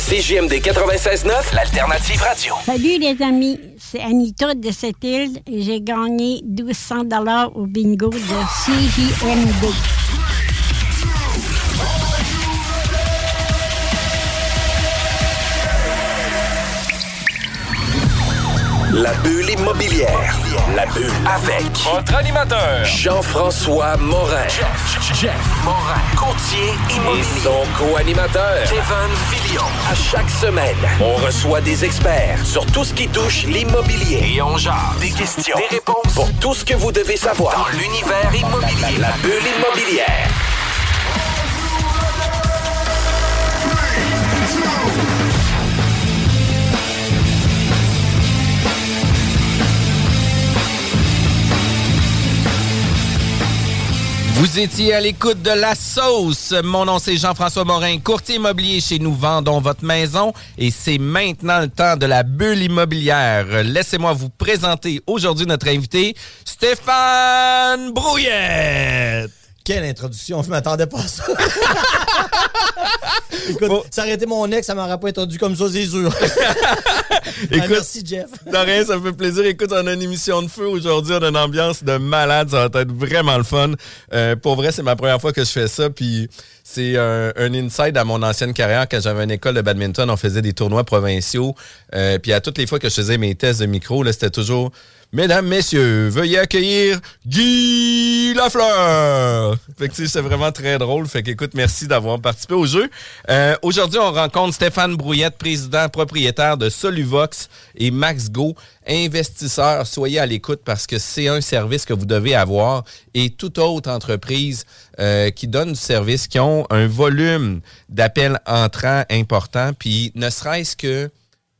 CJMD 96.9, l'alternative radio. Salut les amis, c'est Anita de cette île et j'ai gagné 1200 dollars au bingo de CJMD. La bulle immobilière. La bulle avec Votre animateur, Jean-François Morin. Jeff, Jeff Morin. Courtier Et son co-animateur. Kevin Filion. À chaque semaine, on reçoit des experts sur tout ce qui touche l'immobilier. Et on jase. Des questions, Des réponses. pour tout ce que vous devez savoir. Dans l'univers immobilier. La bulle immobilière. Vous étiez à l'écoute de La Sauce. Mon nom, c'est Jean-François Morin, courtier immobilier chez Nous Vendons Votre Maison. Et c'est maintenant le temps de la bulle immobilière. Laissez-moi vous présenter aujourd'hui notre invité, Stéphane Brouillette. Quelle introduction, je m'attendais pas à ça. Écoute, ça aurait été mon ex, ça m'aurait pas introduit comme ça, c'est sûr. Ah, Écoute, merci, Jeff. De rien, ça me fait plaisir. Écoute, on a une émission de feu aujourd'hui. On a une ambiance de malade. Ça va être vraiment le fun. Euh, pour vrai, c'est ma première fois que je fais ça. Puis c'est un, un inside à mon ancienne carrière. Quand j'avais une école de badminton, on faisait des tournois provinciaux. Euh, puis à toutes les fois que je faisais mes tests de micro, là, c'était toujours Mesdames, messieurs, veuillez accueillir Guy Lafleur. Fait que c'est vraiment très drôle. Fait qu'écoute, merci d'avoir participé au jeu. Euh, Aujourd'hui, on rencontre Stéphane Brouillette, président propriétaire de Soluvox et Max Go, investisseurs. Soyez à l'écoute parce que c'est un service que vous devez avoir et toute autre entreprise euh, qui donne du service, qui ont un volume d'appels entrants important, puis ne serait-ce que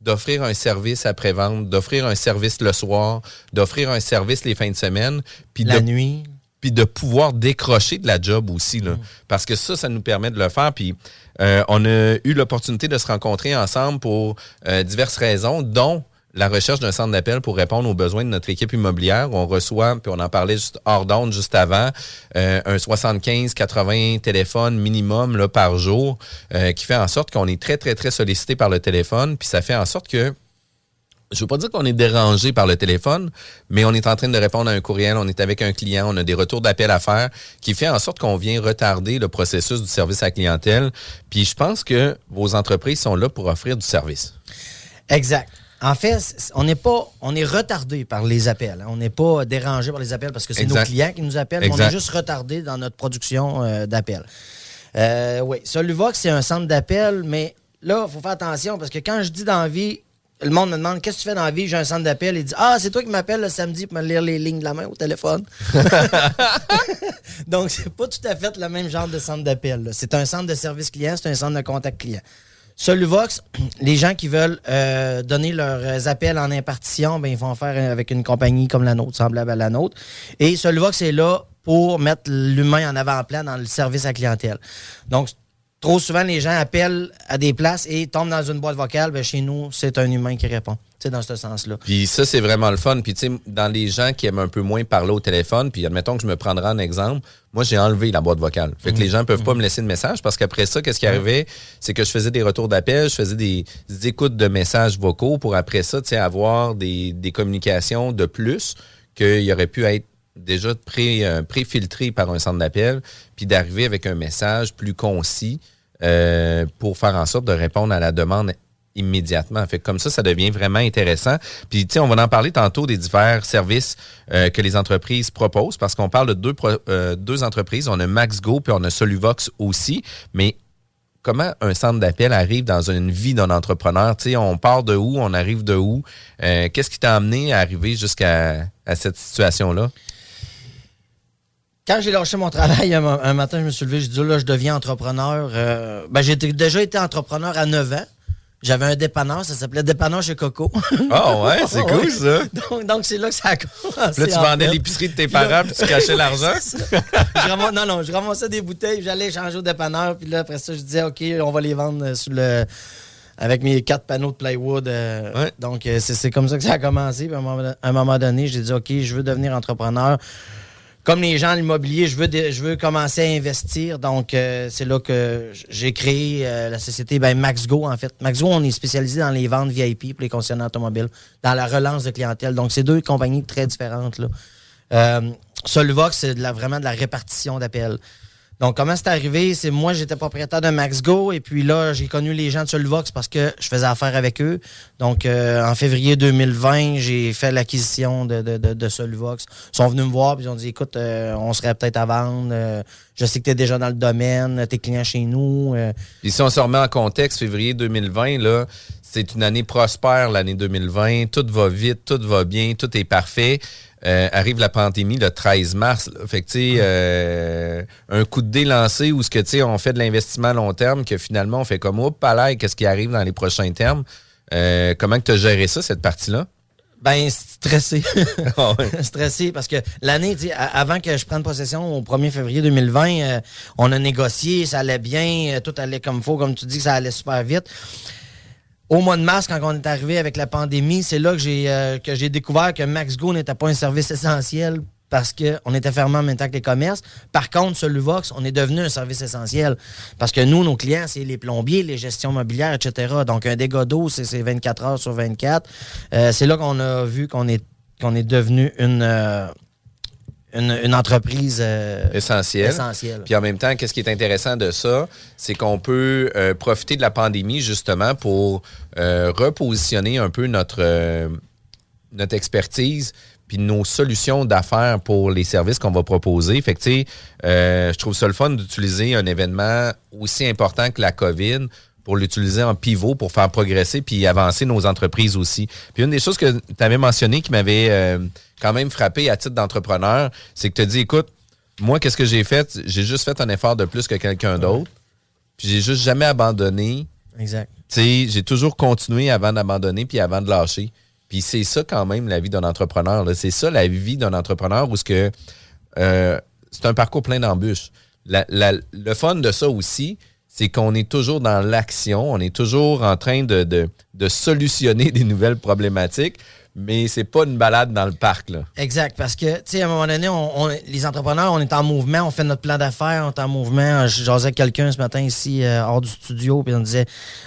d'offrir un service après-vente, d'offrir un service le soir, d'offrir un service les fins de semaine. Puis La de- nuit. puis de pouvoir décrocher de la job aussi. Là. Parce que ça, ça nous permet de le faire. Puis euh, on a eu l'opportunité de se rencontrer ensemble pour euh, diverses raisons, dont la recherche d'un centre d'appel pour répondre aux besoins de notre équipe immobilière. On reçoit, puis on en parlait juste hors d'onde juste avant, euh, un 75-80 téléphones minimum là, par jour, euh, qui fait en sorte qu'on est très, très, très sollicité par le téléphone. Puis ça fait en sorte que je veux pas dire qu'on est dérangé par le téléphone, mais on est en train de répondre à un courriel, on est avec un client, on a des retours d'appel à faire, qui fait en sorte qu'on vient retarder le processus du service à clientèle. Puis je pense que vos entreprises sont là pour offrir du service. Exact. En fait, on n'est pas, on est retardé par les appels. hein. On n'est pas dérangé par les appels parce que c'est nos clients qui nous appellent. mais On est juste retardé dans notre production euh, d'appels. Euh, oui, Soluvox, c'est un centre d'appel, mais là, il faut faire attention parce que quand je dis dans la vie, le monde me demande qu'est-ce que tu fais dans la vie, j'ai un centre d'appel. Il dit Ah, c'est toi qui m'appelles le samedi pour me lire les lignes de la main au téléphone. Donc, c'est pas tout à fait le même genre de centre d'appel. C'est un centre de service client, c'est un centre de contact client. Soluvox, les gens qui veulent euh, donner leurs appels en impartition, ben, ils vont faire avec une compagnie comme la nôtre, semblable à la nôtre. Et Soluvox est là pour mettre l'humain en avant-plan dans le service à clientèle. Donc, trop souvent, les gens appellent à des places et tombent dans une boîte vocale. Ben, chez nous, c'est un humain qui répond. C'est dans ce sens-là. Puis ça, c'est vraiment le fun. Puis tu sais, dans les gens qui aiment un peu moins parler au téléphone, puis admettons que je me prendrai en exemple, moi, j'ai enlevé la boîte vocale. Fait que les gens peuvent pas me laisser de message parce qu'après ça, qu'est-ce qui arrivait? C'est que je faisais des retours d'appel, je faisais des, des écoutes de messages vocaux pour après ça, tu sais, avoir des, des communications de plus qu'il aurait pu être déjà pré, euh, pré-filtré par un centre d'appel, puis d'arriver avec un message plus concis euh, pour faire en sorte de répondre à la demande immédiatement. Fait comme ça, ça devient vraiment intéressant. Puis, tu sais, on va en parler tantôt des divers services euh, que les entreprises proposent parce qu'on parle de deux, euh, deux entreprises. On a MaxGo puis on a Soluvox aussi. Mais comment un centre d'appel arrive dans une vie d'un entrepreneur? Tu sais, on part de où? On arrive de où? Euh, Qu'est-ce qui t'a amené à arriver jusqu'à à cette situation-là? Quand j'ai lâché mon travail, un, un matin, je me suis levé, je dis là, je deviens entrepreneur. Euh, ben, j'ai déjà été entrepreneur à 9 ans. J'avais un dépanneur, ça s'appelait Dépanneur chez Coco. Ah ouais, c'est cool, ça. Donc, donc, c'est là que ça a commencé. Là, tu en vendais l'épicerie de tes Puis là- parents puis tu cachais l'argent? Non, non, je ramassais des bouteilles, j'allais changer au dépanneur, puis là, après ça, je disais, OK, on va les vendre euh, sous le. Avec mes quatre panneaux de plywood. euh, Donc, euh, c'est c'est comme ça que ça a commencé. Puis à un moment, à un moment donné, j'ai dit, OK, je veux devenir entrepreneur. Comme les gens, l'immobilier, je veux, je veux commencer à investir. Donc, euh, c'est là que j'ai créé euh, la société ben, MaxGo, en fait. MaxGo, on est spécialisé dans les ventes VIP pour les concessionnaires automobiles, dans la relance de clientèle. Donc, c'est deux compagnies très différentes. Là. Euh, Solvox, c'est de la- vraiment de la répartition d'appels. Donc, comment c'est arrivé? C'est moi, j'étais propriétaire de MaxGo et puis là, j'ai connu les gens de Solvox parce que je faisais affaire avec eux. Donc, euh, en février 2020, j'ai fait l'acquisition de, de, de, Solvox. Ils sont venus me voir puis ils ont dit, écoute, euh, on serait peut-être à vendre. Euh, je sais que tu es déjà dans le domaine, t'es client chez nous. Puis si on se remet en contexte, février 2020, là, c'est une année prospère, l'année 2020. Tout va vite, tout va bien, tout est parfait. Euh, arrive la pandémie le 13 mars. là. Fait que, tu sais, euh, un coup de dé lancé où ce que, tu sais, on fait de l'investissement à long terme, que finalement, on fait comme, oups, palais, qu'est-ce qui arrive dans les prochains termes? Euh, comment tu as géré ça, cette partie-là? Ben, stressé. Ah stressé parce que l'année, avant que je prenne possession au 1er février 2020, euh, on a négocié, ça allait bien, tout allait comme il faut, comme tu dis, ça allait super vite. Au mois de mars, quand on est arrivé avec la pandémie, c'est là que j'ai euh, découvert que MaxGo n'était pas un service essentiel parce qu'on était fermé en même temps que les commerces. Par contre, sur Luvox, on est devenu un service essentiel. Parce que nous, nos clients, c'est les plombiers, les gestions mobilières, etc. Donc, un dégât d'eau, c'est c'est 24 heures sur 24. Euh, c'est là qu'on a vu qu'on est, est devenu une, euh, une, une entreprise euh, essentiel. essentielle. Puis en même temps, qu'est-ce qui est intéressant de ça, c'est qu'on peut euh, profiter de la pandémie justement pour euh, repositionner un peu notre, notre expertise puis nos solutions d'affaires pour les services qu'on va proposer. Fait que, tu sais, je trouve ça le fun d'utiliser un événement aussi important que la COVID pour l'utiliser en pivot pour faire progresser puis avancer nos entreprises aussi. Puis une des choses que tu avais mentionné qui m'avait euh, quand même frappé à titre d'entrepreneur, c'est que tu as dit, écoute, moi, qu'est-ce que j'ai fait? J'ai juste fait un effort de plus que quelqu'un d'autre. Puis j'ai juste jamais abandonné Exact. Tu sais, j'ai toujours continué avant d'abandonner puis avant de lâcher. Puis c'est ça quand même la vie d'un entrepreneur. C'est ça la vie d'un entrepreneur où ce que euh, c'est un parcours plein d'embûches. le fun de ça aussi, c'est qu'on est toujours dans l'action, on est toujours en train de, solutionner des nouvelles problématiques, mais c'est pas une balade dans le parc. Exact, parce que, tu sais, à un moment donné, on, les entrepreneurs, on est en mouvement, on fait notre plan d'affaires, on est en mouvement. J'osais quelqu'un ce matin ici, euh, hors du studio, puis on disait,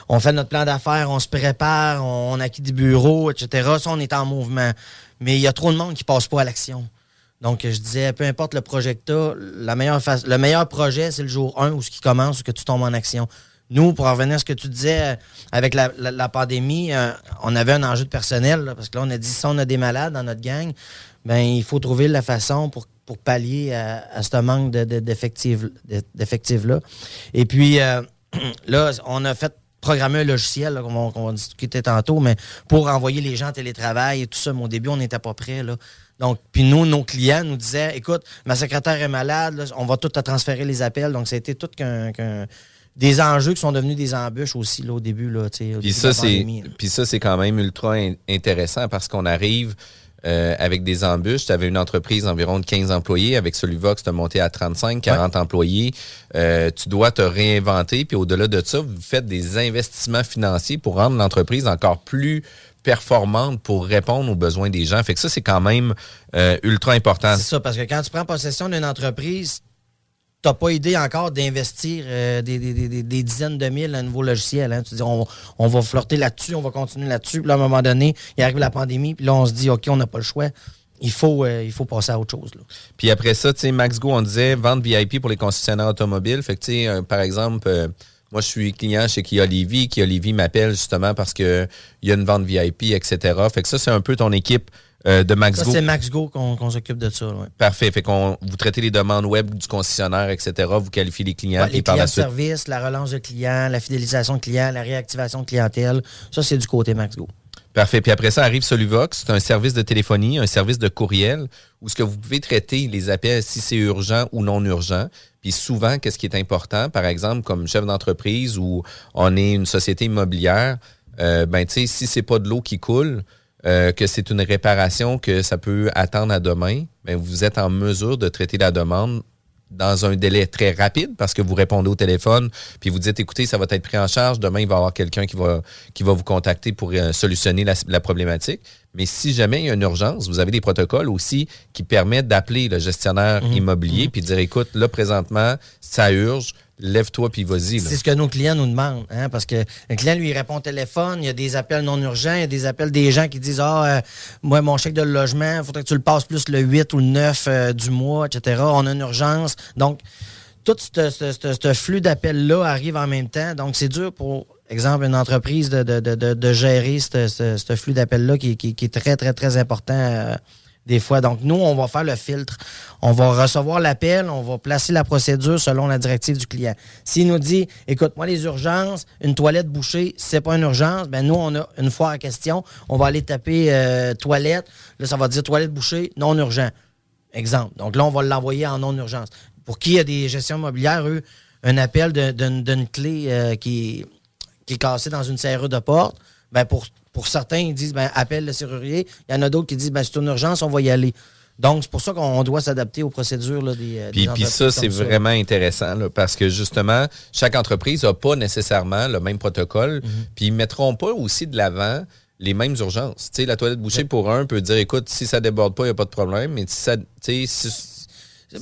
on fait notre plan d'affaires, on se prépare, on, on acquit des bureaux, etc. Ça, on est en mouvement. Mais il y a trop de monde qui passe pas à l'action. Donc, je disais, peu importe le projet le meilleur projet, c'est le jour 1 où ce qui commence, où que tu tombes en action. Nous, pour revenir à ce que tu disais, euh, avec la, pandémie, euh, on avait un enjeu de personnel, parce que là, on a dit, si on a des malades dans notre gang, ben il faut trouver la façon pour, pallier à, ce manque d'effectifs-là. Et puis, euh, là, on a fait programmer un logiciel, qu'on va, discuter tantôt, mais pour envoyer les gens en télétravail et tout ça. Mais au début, on n'était pas prêt. Là. Donc, puis nous, nos clients nous disaient, écoute, ma secrétaire est malade, on va tout te transférer les appels. Donc, ça a été tout qu'un des enjeux qui sont devenus des embûches aussi là, au début. Là, puis, ça, c'est, puis ça, c'est quand même ultra intéressant parce qu'on arrive euh, avec des embûches. Tu avais une entreprise d'environ 15 employés. Avec Soluvox, tu as monté à 35, 40 employés. Euh, tu dois te réinventer. Puis au-delà de ça, vous faites des investissements financiers pour rendre l'entreprise encore plus performante pour répondre aux besoins des gens. Fait que ça, c'est quand même euh, ultra important. C'est ça, parce que quand tu prends possession d'une entreprise, tu n'as pas idée encore d'investir euh, des, dizaines de mille à un nouveau logiciel. Hein. Tu dis, on, va flirter là-dessus, on va continuer là-dessus. Puis là, à un moment donné, il arrive la pandémie, puis là, on se dit, OK, on n'a pas le choix. Il faut, euh, il faut passer à autre chose. Puis après ça, tu sais, MaxGo, on disait vente VIP pour les concessionnaires automobiles. Fait que, tu sais, par exemple, moi, je suis client chez Kia Levy. Kia Levy m'appelle justement parce qu'il y a une vente VIP, etc. Fait que ça, c'est un peu ton équipe euh, de MaxGo. Ça, c'est MaxGo qu'on s'occupe de ça. Parfait. Fait qu'on vous traitez les demandes web du concessionnaire, etc. Vous qualifiez les clients. les clients de service, la relance de clients, la fidélisation de clients, la réactivation de clientèle. Ça, c'est du côté MaxGo. Parfait. Puis après ça arrive Soluvox. C'est un service de téléphonie, un service de courriel où ce que vous pouvez traiter les appels si c'est urgent ou non urgent. Puis souvent, qu'est-ce qui est important, par exemple, comme chef d'entreprise ou on est une société immobilière, euh, ben tu sais, si c'est pas de l'eau qui coule, euh, que c'est une réparation que ça peut attendre à demain, ben vous êtes en mesure de traiter la demande dans un délai très rapide parce que vous répondez au téléphone, puis vous dites, écoutez, ça va être pris en charge, demain, il va y avoir quelqu'un qui va, qui va vous contacter pour euh, solutionner la, problématique. Mais si jamais il y a une urgence, vous avez des protocoles aussi qui permettent d'appeler le gestionnaire mhm. immobilier, mhm. puis dire, écoute, là, présentement, ça urge, lève-toi puis vas-y. C'est ce que nos clients nous demandent, hein, parce que le client lui répond au téléphone, il y a des appels non urgents, il y a des appels des gens qui disent ah euh, moi mon chèque de logement, il faudrait que tu le passes plus le 8 ou le 9 euh, du mois, etc. On a une urgence, donc tout ce, flux d'appels là arrive en même temps, donc c'est dur pour exemple une entreprise de, de, gérer ce, flux d'appels là qui, est très très très important. Des fois. Donc, nous, on va faire le filtre. On va recevoir l'appel, on va placer la procédure selon la directive du client. S'il nous dit, écoute, moi, les urgences, une toilette bouchée, c'est pas une urgence, ben nous, on a une fois en question, on va aller taper euh, toilette. Là, ça va dire toilette bouchée, non urgent. Exemple. Donc là, on va l'envoyer en non urgence. Pour qui a des gestions immobilières, eux, un appel d'une clé euh, qui, qui est cassée dans une serrure de porte, ben pour pour certains, ils disent ben, appelle le serrurier. Il y en a d'autres qui disent ben, c'est une urgence, on va y aller. Donc, c'est pour ça qu'on doit s'adapter aux procédures là, des, euh, puis, puis ça, c'est vraiment intéressant parce que justement, chaque entreprise n'a pas nécessairement le même protocole. Mhm. Puis ils ne mettront pas aussi de l'avant les mêmes urgences. Sais, la toilette bouchée pour un peut dire écoute, si ça déborde pas, il n'y a pas de problème. Mais si ça. Si...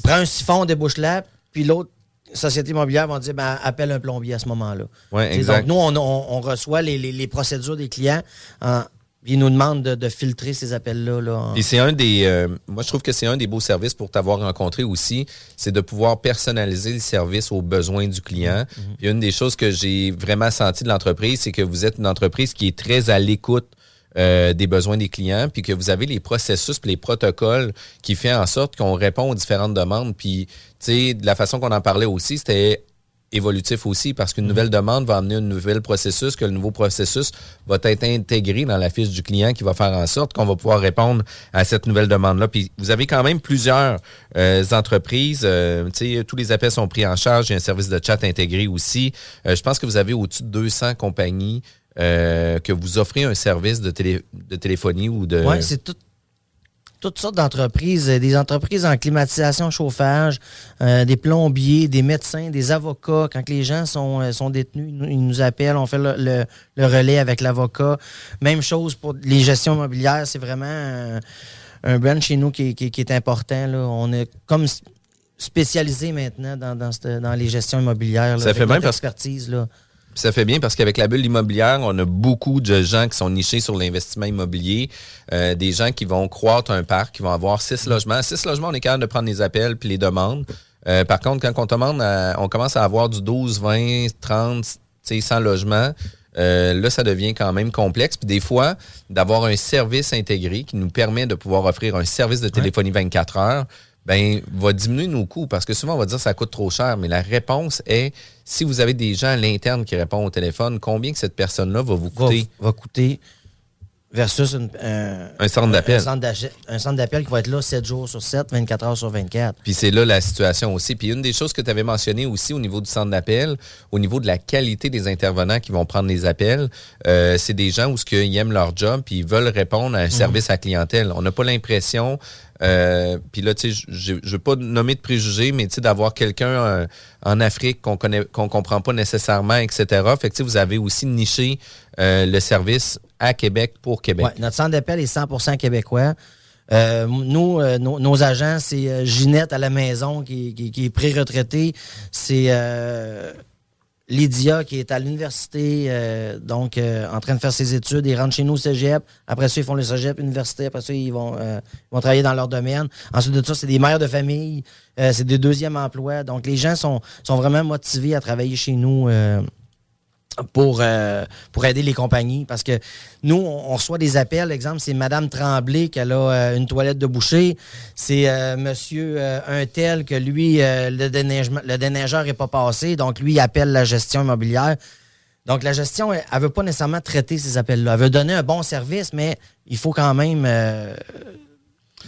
Prends un siphon, débouche-la, puis l'autre sociétés immobilières vont dire ben, appelle un plombier à ce moment-là. Donc, nous, on, reçoit les, procédures des clients. ils nous demandent de, filtrer ces appels-là. Là, c'est un des. Euh, moi, je trouve que c'est un des beaux services pour t'avoir rencontré aussi, c'est de pouvoir personnaliser le service aux besoins du client. Mm-hmm. une des choses que j'ai vraiment senti de l'entreprise, c'est que vous êtes une entreprise qui est très à l'écoute euh, des besoins des clients, puis que vous avez les processus, puis les protocoles qui font en sorte qu'on répond aux différentes demandes. Puis, sais, de la façon qu'on en parlait aussi, c'était évolutif aussi parce qu'une nouvelle demande va amener un nouvel processus, que le nouveau processus va être intégré dans la fiche du client qui va faire en sorte qu'on va pouvoir répondre à cette nouvelle demande-là. Puis vous avez quand même plusieurs euh, entreprises. Euh, tous les appels sont pris en charge. Il y a un service de chat intégré aussi. Euh, je pense que vous avez au-dessus de 200 compagnies que vous offrez un service de, télé, de téléphonie ou de... Oui, c'est tout toutes sortes d'entreprises, euh, des entreprises en climatisation, chauffage, euh, des plombiers, des médecins, des avocats. Quand les gens sont, euh, sont détenus, ils nous appellent, on fait le, relais avec l'avocat. Même chose pour les gestions immobilières, c'est vraiment un, un, brand chez nous qui, est important. Là. On est comme spécialisé maintenant dans, dans, les gestions immobilières. Ça fait bien parce expertise, là ça fait bien parce qu'avec la bulle immobilière, on a beaucoup de gens qui sont nichés sur l'investissement immobilier, euh, des gens qui vont croître un parc, qui vont avoir six logements. Six logements, on est capable de prendre les appels puis les demandes. Euh, par contre, quand on, demande on commence à avoir du 12, 20, 30, 100 logements, euh, là, ça devient quand même complexe. Puis des fois, d'avoir un service intégré qui nous permet de pouvoir offrir un service de téléphonie 24 heures, ben, va diminuer nos coûts parce que souvent on va dire que ça coûte trop cher, mais la réponse est si vous avez des gens à l'interne qui répondent au téléphone, combien que cette personne-là va vous coûter? Va, coûter versus un centre d'appel. Un centre d'appel qui va être là 7 jours sur 7, 24 heures sur 24. Puis c'est là la situation aussi. Puis une des choses que tu avais mentionné aussi au niveau du centre d'appel, au niveau de la qualité des intervenants qui vont prendre les appels, euh, c'est des gens où ce qu'ils aiment leur job puis ils veulent répondre à un mhm. service à clientèle. On n'a pas l'impression euh, puis là, tu sais, je ne veux pas nommer de préjugés, mais tu sais, d'avoir quelqu'un euh, en Afrique qu'on connaît, qu'on comprend pas nécessairement, etc. Fait que vous avez aussi niché euh, le service à Québec pour Québec. Ouais, notre centre d'appel est 100% québécois. nous, nos, agents, c'est Ginette à la maison qui, qui, qui est pré-retraitée. C'est Lydia, qui est à l'université, euh, donc euh, en train de faire ses études. Ils rentrent chez nous au cégep. Après ça, ils font le cégep, université. Après ça, ils vont, euh, travailler dans leur domaine. Ensuite de ça, c'est des mères de famille. c'est des deuxièmes emplois. Donc, les gens sont vraiment motivés à travailler chez nous pour, euh, pour aider les compagnies. Parce que nous, on, reçoit des appels. Exemple, c'est Madame Tremblay qui a euh, une toilette de boucher. C'est euh, Monsieur un tel que lui, le, le déneigeur n'est pas passé. Donc, lui, il appelle la gestion immobilière. Donc, la gestion, elle ne veut pas nécessairement traiter ces appels-là. Elle veut donner un bon service, mais il faut quand même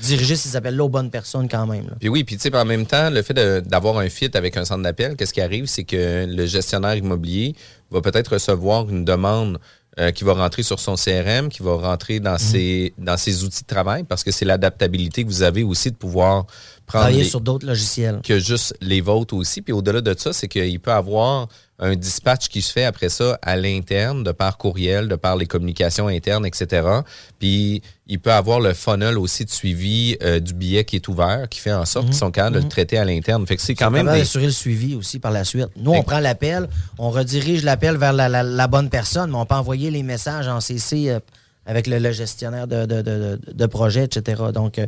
diriger ces appels-là aux bonnes personnes quand même. Puis oui, puis tu sais, en même temps, le fait d'avoir un fit avec un centre d'appel, qu'est-ce qui arrive, c'est que le gestionnaire immobilier va peut-être recevoir une demande euh, qui va rentrer sur son CRM, qui va rentrer dans, mhm. ses, dans ses outils de travail, parce que c'est l'adaptabilité que vous avez aussi de pouvoir Travailler sur d'autres logiciels. Que juste les vôtres aussi. Puis au-delà de ça, c'est qu'il peut avoir un dispatch qui se fait après ça à l'interne, de par courriel, de par les communications internes, etc. Puis il peut avoir le funnel aussi de suivi euh, du billet qui est ouvert, qui fait en sorte qu'ils mhm. sont capables de le mhm. traiter à l'interne. Fait que c'est quand même. Des... assurer le suivi aussi par la suite. Nous, on prend l'appel, on redirige l'appel vers la, la, bonne personne, mais on peut envoyer les messages en CC. Euh, avec le, gestionnaire de, de, de, projet, etc. Donc, euh,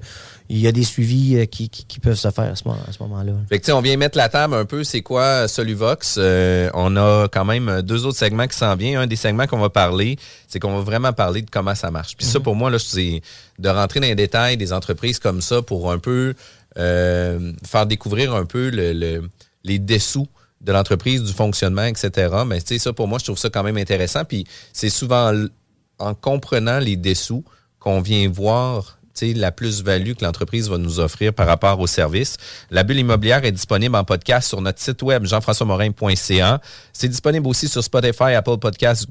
il y a des suivis euh, qui, qui, peuvent se faire à ce, moment-là. Fait que, on vient mettre la table un peu, c'est quoi Soluvox? Euh, on a quand même deux autres segments qui s'en viennent. Un des segments qu'on va parler, c'est qu'on va vraiment parler de comment ça marche. Puis ça, mhm. pour moi, là, c'est de rentrer dans les détails des entreprises comme ça pour un peu faire découvrir un peu le, les dessous de l'entreprise, du fonctionnement, etc. Mais tu sais, ça, pour moi, je trouve ça quand même intéressant. Puis c'est souvent en comprenant les dessous qu'on vient voir la plus-value que l'entreprise va nous offrir par rapport au service. La bulle immobilière est disponible en podcast sur notre site web jean-françois-morin.ca. C'est disponible aussi sur Spotify, Apple Podcasts,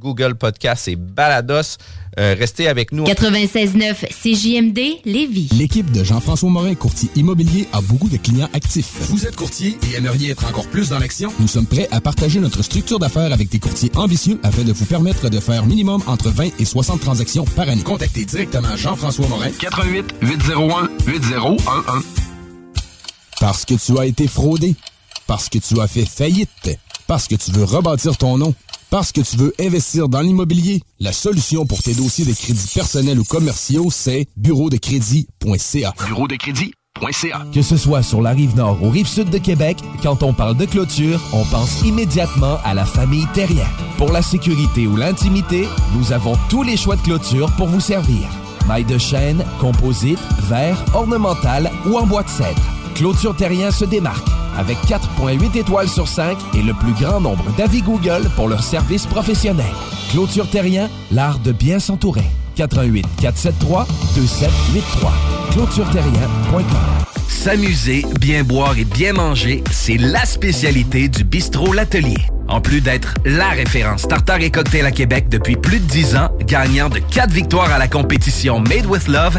Google Podcast et Balados. Euh, restez avec nous. 96.9 CJMD Lévis. L'équipe de Jean-François Morin, courtier immobilier, a beaucoup de clients actifs. Vous êtes courtier et aimeriez être encore plus dans l'action? Nous sommes prêts à partager notre structure d'affaires avec des courtiers ambitieux afin de vous permettre de faire minimum entre 20 et 60 transactions par année. Contactez directement Jean-François Morin. 88 801 8011. Parce que tu as été fraudé. Parce que tu as fait faillite. Parce que tu veux rebâtir ton nom parce que tu veux investir dans l'immobilier, la solution pour tes dossiers de crédits personnels ou commerciaux, c'est bureau de crédit.ca. Bureau de crédit.ca. Que ce soit sur la rive nord ou rive sud de Québec, quand on parle de clôture, on pense immédiatement à la famille Terrien. Pour la sécurité ou l'intimité, nous avons tous les choix de clôture pour vous servir. Maille de chêne, composite, verre, ornemental ou en bois de cèdre. Clôture Terrien se démarque avec 4.8 étoiles sur 5 et le plus grand nombre d'avis Google pour leur service professionnel. Clôture Terrien, l'art de bien s'entourer. 88 473 2783. ClôtureTerrien.com S'amuser, bien boire et bien manger, c'est la spécialité du bistrot L'Atelier. En plus d'être la référence tartare et cocktail à Québec depuis plus de 10 ans, gagnant de 4 victoires à la compétition Made with Love,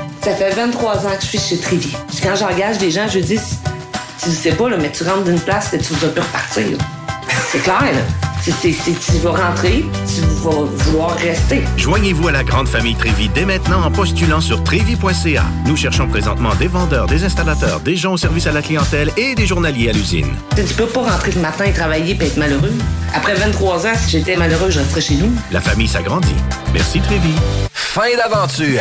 Ça fait 23 ans que je suis chez. Puis quand j'engage des gens, je dis, tu sais pas, là, mais tu rentres d'une place et tu vas plus repartir. C'est clair, là. C'est, tu vas rentrer, tu vas vouloir rester. Joignez-vous à la grande famille Trévi dès maintenant en postulant sur trévi.ca. Nous cherchons présentement des vendeurs, des installateurs, des gens au service à la clientèle et des journaliers à l'usine. Tu peux pas rentrer le matin et travailler et être malheureux. Après 23 ans, si j'étais malheureux, je resterais chez nous. La famille s'agrandit. Merci Trévi. Fin d'aventure!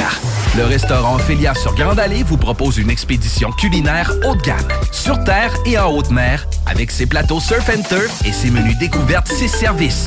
Le restaurant Félia sur Grande Allée vous propose une expédition culinaire haut de gamme, sur terre et en haute mer, avec ses plateaux surf and turf et ses menus découvertes, ses services.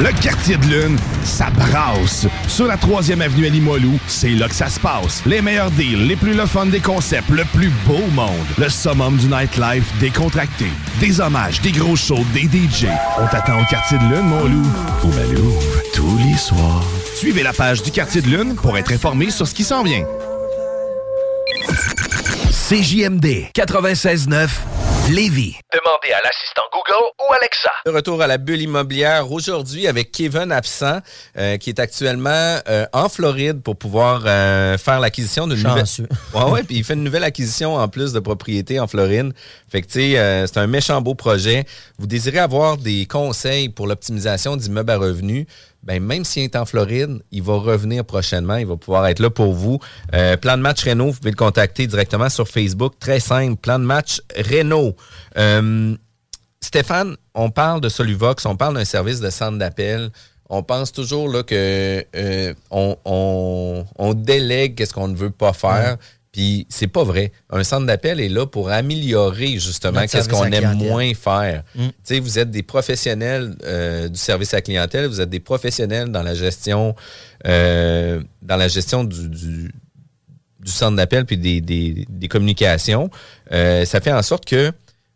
Le quartier de lune, ça brasse. Sur la 3e avenue à c'est là que ça se passe. Les meilleurs deals, les plus le des concepts, le plus beau monde. Le summum du nightlife décontracté. Des hommages, des gros shows, des DJ. On t'attend au quartier de lune, mon loup. Au Malou, tous les soirs. Suivez la page du quartier de lune pour être informé sur ce qui s'en vient. CJMD 96.9 Lévis. Demandez à l'assistant Google ou Alexa. De retour à la bulle immobilière aujourd'hui avec Kevin Absent, euh, qui est actuellement euh, en Floride pour pouvoir euh, faire l'acquisition d'une nouvelle. Ouais, ouais, puis il fait une nouvelle acquisition en plus de propriété en Floride. Fait que, tu sais, euh, c'est un méchant beau projet. Vous désirez avoir des conseils pour l'optimisation d'immeubles à revenus? Ben, même s'il est en Floride, il va revenir prochainement. Il va pouvoir être là pour vous. Euh, plan de match Renault, vous pouvez le contacter directement sur Facebook. Très simple. Plan de match Renault. Euh, Stéphane, on parle de Soluvox, on parle d'un service de centre d'appel. On pense toujours là, que euh, on, délègue qu'est-ce qu'on ne veut pas faire. Puis c'est pas vrai. Un centre d'appel est là pour améliorer justement qu'est-ce qu'on aime moins faire. Mm. Tu sais, vous êtes des professionnels euh, du service à clientèle, vous êtes des professionnels dans la gestion, euh, dans la gestion du, du, du centre d'appel puis des, des, des communications. Euh, ça fait en sorte que,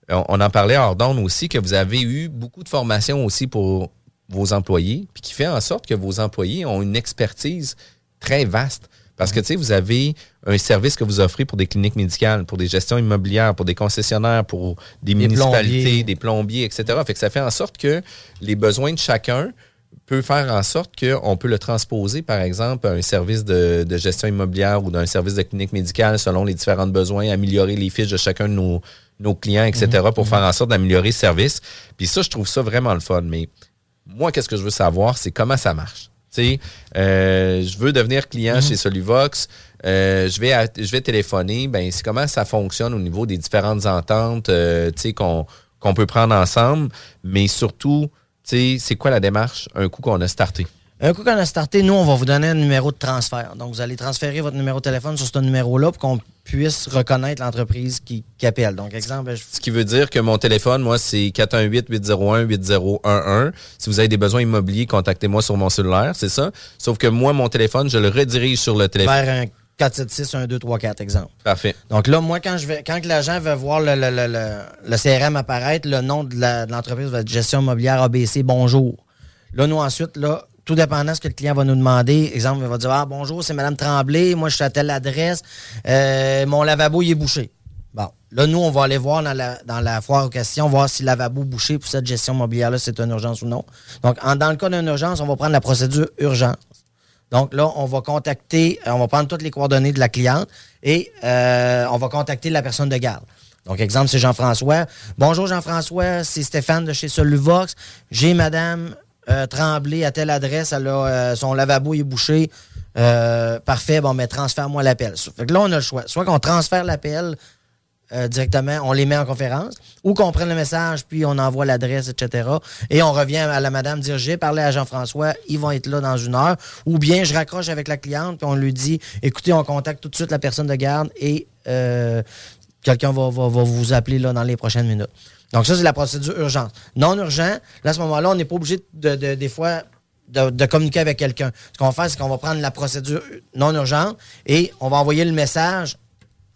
on, en parlait hors d'onde aussi, que vous avez eu beaucoup de formation aussi pour vos employés, puis qui fait en sorte que vos employés ont une expertise très vaste. Parce que, tu sais, vous avez un service que vous offrez pour des cliniques médicales, pour des gestions immobilières, pour des concessionnaires, pour des, municipalités, plombiers. des plombiers, etc. Fait que ça fait en sorte que les besoins de chacun peut faire en sorte qu'on peut le transposer, par exemple, à un service de, de gestion immobilière ou d'un service de clinique médicale selon les différents besoins, améliorer les fiches de chacun de nos, nos clients, etc., pour faire en sorte d'améliorer le service. Puis ça, je trouve ça vraiment le fun. Mais moi, qu'est-ce que je veux savoir, c'est comment ça marche. Tu sais, euh, je veux devenir client chez Soluvox. euh, je vais je vais téléphoner. Ben, c'est comment ça fonctionne au niveau des différentes ententes, euh, tu sais, qu'on qu'on peut prendre ensemble. Mais surtout, tu sais, c'est quoi la démarche? Un coup qu'on a starté. Un coup qu'on a starté, nous, on va vous donner un numéro de transfert. Donc, vous allez transférer votre numéro de téléphone sur ce numéro-là pour qu'on puisse reconnaître l'entreprise qui, qui appelle. Donc, exemple, je- Ce qui veut dire que mon téléphone, moi, c'est 418-801-8011. Si vous avez des besoins immobiliers, contactez-moi sur mon cellulaire, c'est ça? Sauf que moi, mon téléphone, je le redirige sur le téléphone. vers un 476 1 2 3 4 exemple. Parfait. Donc là, moi, quand je vais, quand l'agent va voir le, le- le- le- CRM apparaître, le nom de l'entreprise va être gestion immobilière ABC, bonjour. Là, nous, ensuite, là, tout dépendant de ce que le client va nous demander, exemple, il va dire Ah, bonjour, c'est Madame Tremblay, moi, je suis à telle adresse, euh, mon lavabo, il est bouché. Bon, là, nous, on va aller voir dans la, dans la foire aux questions, voir si le lavabo bouché pour cette gestion immobilière-là, c'est une urgence ou non. Donc, dans le cas d'une urgence, on va prendre la procédure urgence. Donc là, on va contacter, euh, on va prendre toutes les coordonnées de la cliente et euh, on va contacter la personne de garde. Donc, exemple, c'est Jean-François. Bonjour Jean-François, c'est Stéphane de chez Soluvox. J'ai Madame euh, Tremblay à telle adresse, euh, son lavabo est bouché. Euh, parfait, bon, mais transfère-moi l'appel. Là, on a le choix. Soit qu'on transfère l'appel euh, directement, on les met en conférence, ou qu'on prenne le message, puis on envoie l'adresse, etc. Et on revient à la madame dire j'ai parlé à Jean-François, ils vont être là dans une heure. Ou bien je raccroche avec la cliente, puis on lui dit écoutez, on contacte tout de suite la personne de garde et quelqu'un va, va- va vous appeler là dans les prochaines minutes. Donc, ça, c'est la procédure urgente. Non urgent, là, à ce moment-là, on n'est pas obligé de, de- des fois de, de communiquer avec quelqu'un. Ce qu'on va faire, c'est qu'on va prendre la procédure non urgente et on va envoyer le message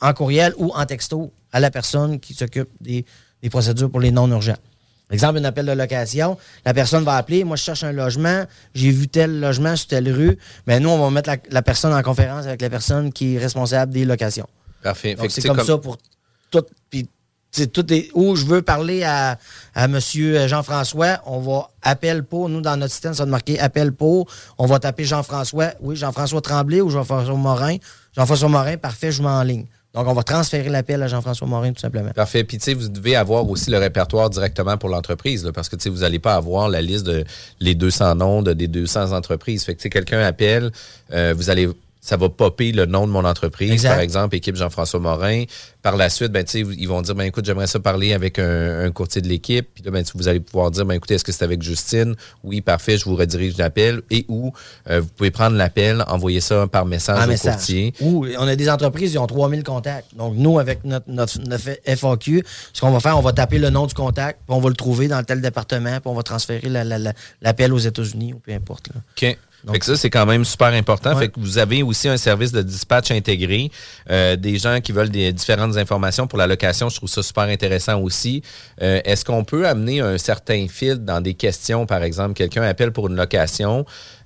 en courriel ou en texto à la personne qui s'occupe des, des procédures pour les non urgents. Exemple, un appel de location, la personne va appeler, moi je cherche un logement, j'ai vu tel logement sur telle rue, mais nous on va mettre la, la personne en conférence avec la personne qui est responsable des locations. Parfait. Fait Donc c'est c'est comme, comme- ça pour tout. Puis c'est tout est, où je veux parler à, à M. Jean-François, on va appel pour, nous dans notre système, ça va marquer appel pour, on va taper Jean-François, oui, Jean-François Tremblay ou Jean-François Morin. Jean-François Morin, parfait, je mets en ligne. Donc on va transférer l'appel à Jean-François Morin tout simplement. Parfait. Puis, tu vous devez avoir aussi le répertoire directement pour l'entreprise, parce que, tu vous n'allez pas avoir la liste de les 200 noms de, des 200 entreprises. Fait que, tu sais, quelqu'un appelle, euh, vous allez, ça va popper le nom de mon entreprise, Exact. par exemple, équipe Jean-François Morin. Par la suite, ben, ils vont dire, ben, écoute, j'aimerais ça parler avec un, un courtier de l'équipe. Puis là, ben, vous allez pouvoir dire, ben, écoutez, est-ce que c'est avec Justine? Oui, parfait, je vous redirige l'appel. Et ou, euh, vous pouvez prendre l'appel, envoyer ça par message En au message. courtier. Ou on a des entreprises qui ont 3000 contacts. Donc, nous, avec notre, notre, notre FAQ, ce qu'on va faire, on va taper le nom du contact, puis on va le trouver dans tel département, puis on va transférer la- la- la- l'appel aux États-Unis ou peu importe. là. OK. Fait que ça, c'est quand même super important. Ouais. Fait que vous avez aussi un service de dispatch intégré. Euh, des gens qui veulent des différentes informations pour la location, je trouve ça super intéressant aussi. Euh, Est-ce qu'on peut amener un certain fil dans des questions, par exemple, quelqu'un appelle pour une location,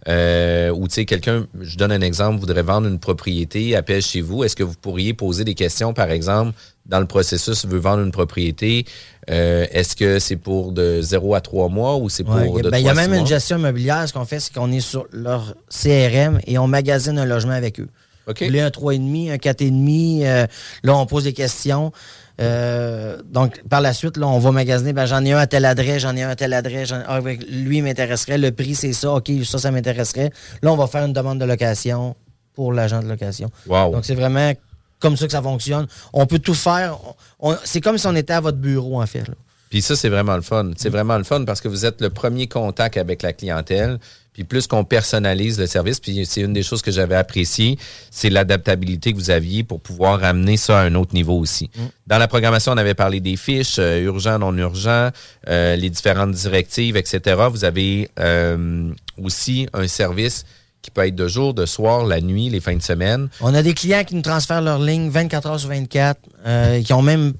euh, ou tu sais, quelqu'un, je donne un exemple, voudrait vendre une propriété, appelle chez vous. Est-ce que vous pourriez poser des questions, par exemple, dans le processus, veut vendre une propriété, euh, est-ce que c'est pour de 0 à 3 mois ou c'est pour Ouais, de ben, il y a 3 même une gestion immobilière. Ce qu'on fait, c'est qu'on est sur leur CRM et on magasine un logement avec eux. OK. Vous voulez un 3,5, un 4,5, euh, là, on pose des questions. Euh, donc, par la suite, là, on va magasiner. Ben, j'en ai un à telle adresse, j'en ai un à telle adresse. ah, lui il m'intéresserait. Le prix, c'est ça. OK, ça, ça m'intéresserait. Là, on va faire une demande de location pour l'agent de location. Wow. Donc, c'est vraiment comme ça que ça fonctionne. On peut tout faire. C'est comme si on était à votre bureau, en fait. là. Puis ça, c'est vraiment le fun. C'est vraiment le fun parce que vous êtes le premier contact avec la clientèle. Puis plus qu'on personnalise le service, puis c'est une des choses que j'avais apprécié, c'est l'adaptabilité que vous aviez pour pouvoir amener ça à un autre niveau aussi. Dans la programmation, on avait parlé des fiches, euh, urgent, non urgent, euh, les différentes directives, etc. Vous avez euh, aussi un service qui peut être de jour, de soir, la nuit, les fins de semaine. On a des clients qui nous transfèrent leur ligne 24 heures sur 24, euh, qui ont même,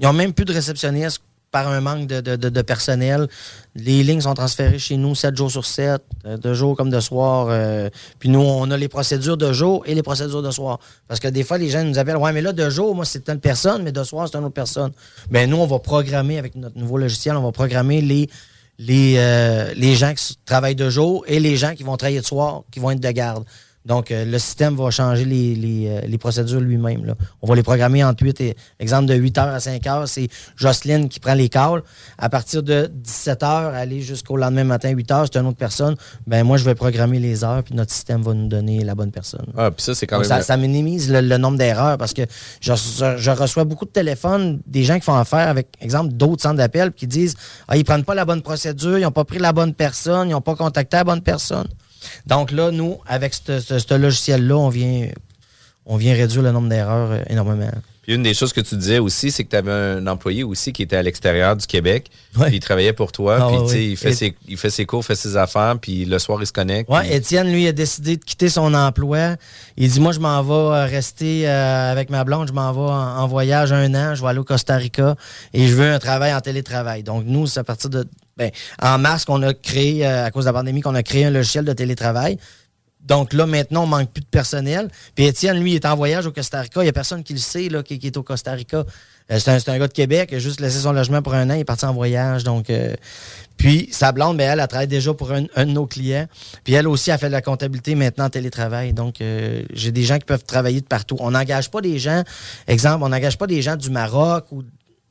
ils ont même plus de réceptionniste par un manque de, personnel. Les lignes sont transférées chez nous 7 jours sur 7, euh, de jour comme de soir. euh, puis nous, on a les procédures de jour et les procédures de soir. Parce que des fois, les gens nous appellent Ouais, mais là, de jour, moi, c'est telle personne, mais de soir, c'est une autre personne. Ben nous, on va programmer avec notre nouveau logiciel, on va programmer les, les, euh, les gens qui travaillent de jour et les gens qui vont travailler de soir, qui vont être de garde. Donc, euh, le système va changer les, les, euh, les procédures lui-même. On va les programmer en 8 et, exemple, de 8 h à 5 h, c'est Jocelyne qui prend les calls. À partir de 17 h, aller jusqu'au lendemain matin, 8 h, c'est une autre personne. Ben moi, je vais programmer les heures, puis notre système va nous donner la bonne personne. Ah, puis ça, c'est quand Donc, même. ça, ça minimise le, le nombre d'erreurs parce que je, reçois beaucoup de téléphones des gens qui font affaire avec, exemple, d'autres centres d'appel qui disent ah, ils prennent pas la bonne procédure, ils n'ont pas pris la bonne personne, ils n'ont pas contacté la bonne personne. Donc là, nous, avec ce logiciel-là, on vient, on vient réduire le nombre d'erreurs euh, énormément. Puis une des choses que tu disais aussi, c'est que tu avais un employé aussi qui était à l'extérieur du Québec. Puis il travaillait pour toi. Ah, puis ouais, ouais. il, fait Et- ses, il fait ses cours, fait ses affaires. Puis le soir, il se connecte. Oui, puis- Étienne, lui, a décidé de quitter son emploi. Il dit, moi, je m'en vais euh, rester euh, avec ma blonde, je m'en vais en, en voyage un an, je vais aller au Costa Rica et je veux un travail en télétravail. Donc, nous, c'est à partir de... Ben, en mars qu'on a créé, euh, à cause de la pandémie, qu'on a créé un logiciel de télétravail. Donc là, maintenant, on manque plus de personnel. Puis Étienne, lui, est en voyage au Costa Rica. Il n'y a personne qui le sait, là, qui, est au Costa Rica. Euh, c'est un, gars de Québec. Il a juste laissé son logement pour un an. Il est parti en voyage. Donc, euh, puis sa blonde, elle, elle travaille déjà pour un, de nos clients. Puis elle aussi a fait de la comptabilité maintenant en télétravail. Donc, j'ai des gens qui peuvent travailler de partout. On n'engage pas des gens, exemple, on n'engage pas des gens du Maroc ou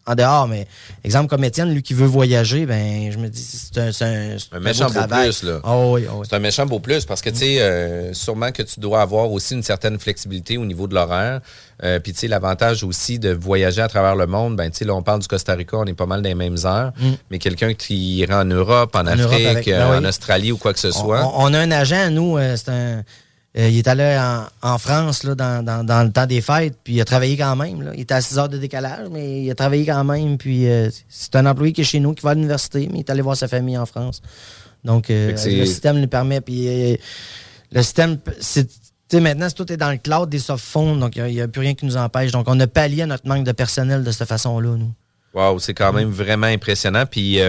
en dehors, mais exemple comme Étienne, lui qui veut voyager, ben je me dis c'est un, un, méchant beau plus, là. Ah oui, ah oui. C'est un méchant beau plus parce que, tu sais, euh, sûrement que tu dois avoir aussi une certaine flexibilité au niveau de l'horaire. Euh, Puis, tu sais, l'avantage aussi de voyager à travers le monde, ben, tu sais, là, on parle du Costa Rica, on est pas mal dans les mêmes heures. Mm. Mais quelqu'un qui irait en Europe, en, En Europe Afrique, avec- ben euh, oui. en Australie ou quoi que ce soit. On, on a un agent, nous, c'est un. Euh, il est allé en, en France là, dans, dans- dans le temps des fêtes, puis il a travaillé quand même. Là. Il était à 6 heures de décalage, mais il a travaillé quand même. Puis euh, c'est un employé qui est chez nous, qui va à l'université, mais il est allé voir sa famille en France. Donc euh, le système lui permet. Puis le système, c'est. tu sais, maintenant, c'est- tout est dans le cloud des soft phones, donc il n'y a, plus rien qui nous empêche. Donc, on a pallié notre manque de personnel de cette façon-là, nous. Wow, c'est quand même vraiment impressionnant. Puis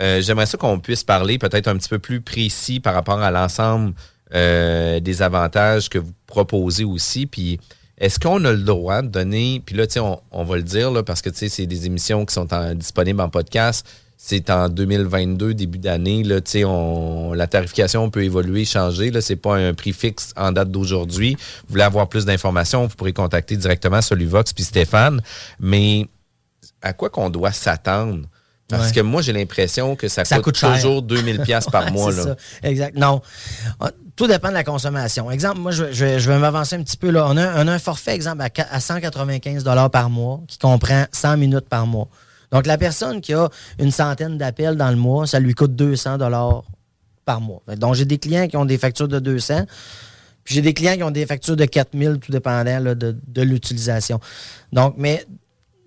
j'aimerais ça qu'on puisse parler peut-être un petit peu plus précis par rapport à l'ensemble euh, des avantages que vous proposez aussi. Puis est-ce qu'on a le droit de donner, puis là, tu sais, on, on va le dire, là, parce que tu sais, c'est des émissions qui sont en- disponibles en podcast. C'est en 2022, début d'année. La tarification peut évoluer, changer. Là, c'est pas un prix fixe en date d'aujourd'hui. Vous voulez avoir plus d'informations, vous pourrez contacter directement Soluvox puis Stéphane. Mais à quoi qu'on doit s'attendre? Parce Ouais. que moi, j'ai l'impression que ça, Ça coûte, coûte toujours 2000 pièces par Ouais, mois. Là. ça. Exact. Non. Tout dépend de la consommation. Exemple, moi, je, vais- m'avancer un petit peu. Là. On, a, un forfait, exemple, à, à 195 par mois qui comprend 100 minutes par mois. Donc, la personne qui a une centaine d'appels dans le mois, ça lui coûte 200 par mois. Donc, j'ai des clients qui ont des factures de 200. Puis j'ai des clients qui ont des factures de 4000, tout dépendant là, de, l'utilisation. Donc, mais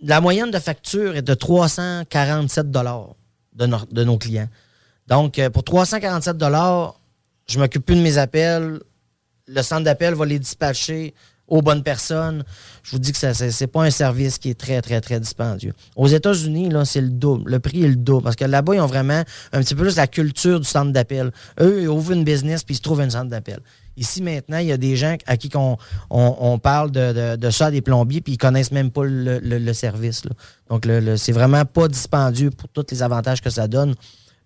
la moyenne de facture est de 347 de, de nos clients. Donc, euh, pour 347 je m'occupe plus de mes appels. Le centre d'appel va les dispatcher aux bonnes personnes. Je vous dis que ça, c'est, c'est pas un service qui est très, très, très dispendieux. Aux États-Unis, là, c'est le double. Le prix est le double. Parce que là-bas, ils ont vraiment un petit peu plus la culture du centre d'appel. Eux, ils ouvrent une business puis ils se trouvent un centre d'appel. Ici, maintenant, il y a des gens à qui on, parle de, ça des plombiers puis ils connaissent même pas le, service. Donc, le- c'est vraiment pas dispendieux pour tous les avantages que ça donne.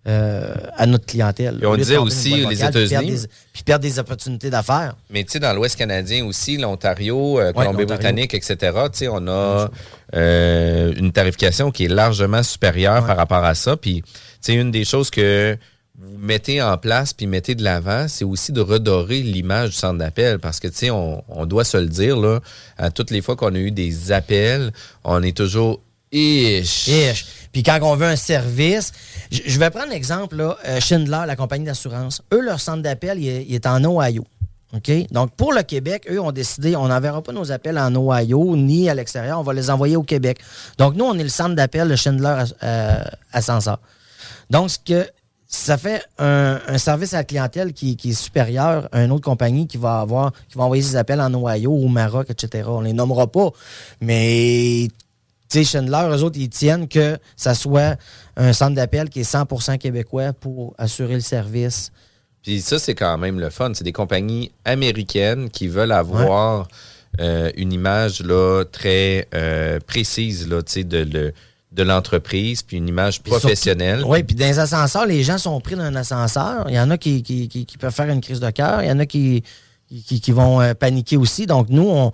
Euh, à notre clientèle. Puis on disait aussi, boîte les États-Unis- Puis perdre des opportunités d'affaires. Mais tu sais, dans l'Ouest canadien aussi, l'Ontario, euh, Ouais, Colombie-Britannique, etc., tu sais, on a euh, une tarification qui est largement supérieure par rapport à ça. Puis, tu sais, une des choses que vous mettez en place puis mettez de l'avant, c'est aussi de redorer l'image du centre d'appel parce que, tu sais, on, on doit se le dire, là, à toutes les fois qu'on a eu des appels, on est toujours ish. Ish. Puis quand on veut un service, je vais prendre l'exemple, là, euh, Schindler, la compagnie d'assurance. Eux, leur centre d'appel, il, est- en Ohio. OK? Donc, pour le Québec, eux ont décidé, on n'enverra pas nos appels en Ohio ni à l'extérieur, on va les envoyer au Québec. Donc, nous, on est le centre d'appel de Schindler euh, Ascenseur. Donc, ce que ça fait un, service à la clientèle qui, est supérieur à une autre compagnie qui va envoyer ses appels en Ohio, au Maroc, etc. On les nommera pas. Mais sais, Chandler, eux autres, ils tiennent que ça soit un centre d'appel qui est 100% québécois pour assurer le service. Puis ça, c'est quand même le fun. C'est des compagnies américaines qui veulent avoir euh, une image là, très euh, précise là, de, de, de l'entreprise, puis une image professionnelle. Oui, puis dans les ascenseurs, les gens sont pris dans un ascenseur. Il y en a qui, qui, qui, peuvent faire une crise de cœur. Il y en a qui, qui, vont euh, paniquer aussi. Donc, nous, on,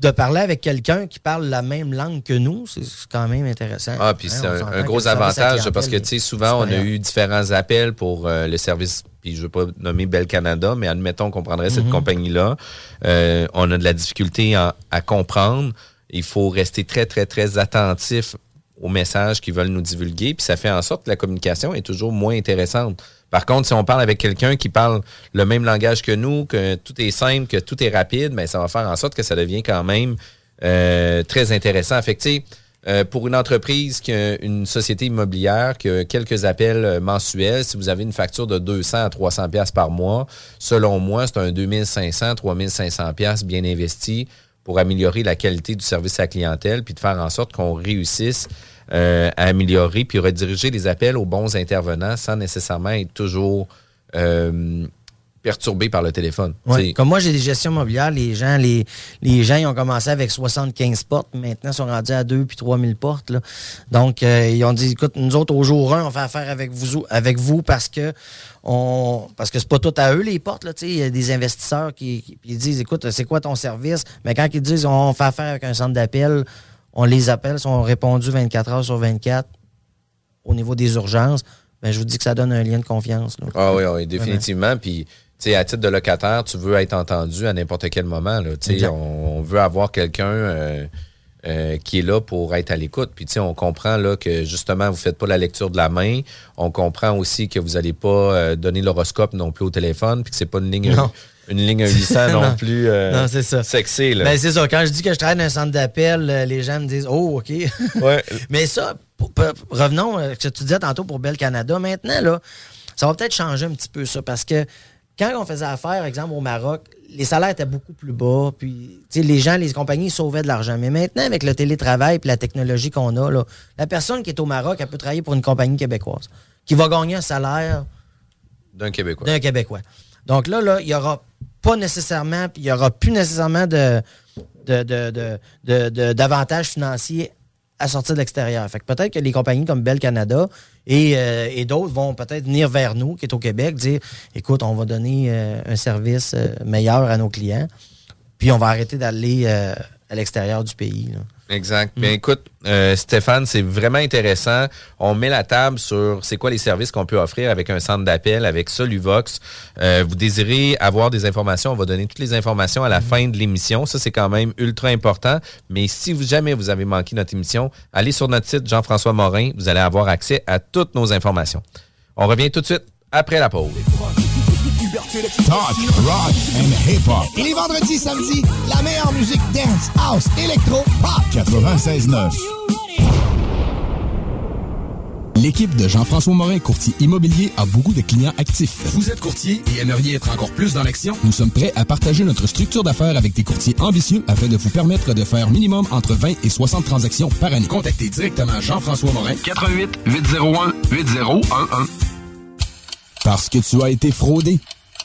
de parler avec quelqu'un qui parle la même langue que nous, c'est quand même intéressant. Ah, puis c'est un, gros avantage parce que, tu sais, souvent, on a eu différents appels pour euh, le service, puis je ne veux pas nommer Bell Canada, mais admettons qu'on prendrait cette mhm. compagnie-là. Euh, on a de la difficulté à comprendre. Il faut rester très, très, très attentif aux messages qu'ils veulent nous divulguer, puis ça fait en sorte que la communication est toujours moins intéressante. Par contre, si on parle avec quelqu'un qui parle le même langage que nous, que tout est simple, que tout est rapide, mais ben, ça va faire en sorte que ça devient quand même euh, très intéressant. Fait euh, pour une entreprise, qui une société immobilière qui a quelques appels euh, mensuels, si vous avez une facture de 200 à 300 pièces par mois, selon moi, c'est un 2500, 3500 pièces bien investi pour améliorer la qualité du service à la clientèle puis de faire en sorte qu'on réussisse euh, à améliorer puis rediriger les appels aux bons intervenants sans nécessairement être toujours euh, perturbé par le téléphone. Comme moi, j'ai des gestions immobilières, les gens, les, les gens ils ont commencé avec 75 portes, maintenant ils sont rendus à 2 puis 3000 portes. Donc, euh, ils ont dit, écoute, nous autres, au jour 1, on fait affaire avec vous, avec vous parce que on parce que c'est pas tout à eux les portes. Il y a des investisseurs qui, qui disent, écoute, c'est quoi ton service? Mais quand ils disent, on fait affaire avec un centre d'appel, on les appelle, sont répondus 24 heures sur 24 au niveau des urgences. Ben, je vous dis que ça donne un lien de confiance. Ah oui, oui, définitivement. Puis, à titre de locataire, tu veux être entendu à n'importe quel moment. Là. On, on veut avoir quelqu'un euh, euh, qui est là pour être à l'écoute. Puis, on comprend là, que justement, vous ne faites pas la lecture de la main. On comprend aussi que vous n'allez pas euh, donner l'horoscope non plus au téléphone, puis que c'est pas une ligne une ligne 800 non, plus euh, non, c'est ça. sexy. Ben, c'est ça. Quand je dis que je travaille dans un centre d'appel, euh, les gens me disent Oh, OK. Ouais. Mais ça, revenons à ce que tu disais tantôt pour Bell Canada. Maintenant, là, ça va peut-être changer un petit peu ça parce que quand on faisait affaire, exemple, au Maroc, les salaires étaient beaucoup plus bas, puis les gens, les compagnies sauvaient de l'argent. Mais maintenant, avec le télétravail et la technologie qu'on a, là, la personne qui est au Maroc, elle peut travailler pour une compagnie québécoise qui va gagner un salaire d'un Québécois. D'un Québécois. Donc là, là, il n'y aura pas nécessairement, il n'y aura plus nécessairement de, d'avantages financiers à sortir de l'extérieur. Fait que peut-être que les compagnies comme Bell Canada et, euh, d'autres vont peut-être venir vers nous, qui est au Québec, dire écoute, on va donner euh, un service euh, meilleur à nos clients, puis on va arrêter d'aller à l'extérieur du pays. Exact. Bien, écoute, euh, Stéphane, c'est vraiment intéressant. On met la table sur c'est quoi les services qu'on peut offrir avec un centre d'appel, avec Soluvox. Euh, vous désirez avoir des informations, on va donner toutes les informations à la fin de l'émission. Ça, c'est quand même ultra important. Mais si vous, jamais vous avez manqué notre émission, allez sur notre site Jean-François Morin. Vous allez avoir accès à toutes nos informations. On revient tout de suite après la pause. Talk, rock and hip-hop. Et les vendredis, samedis, la meilleure musique dance, house, électro, pop. 96.9. L'équipe de Jean-François Morin, courtier immobilier, a beaucoup de clients actifs. Vous êtes courtier et aimeriez être encore plus dans l'action? Nous sommes prêts à partager notre structure d'affaires avec des courtiers ambitieux afin de vous permettre de faire minimum entre 20 et 60 transactions par année. Contactez directement Jean-François Morin. 88 801 8011. Parce que tu as été fraudé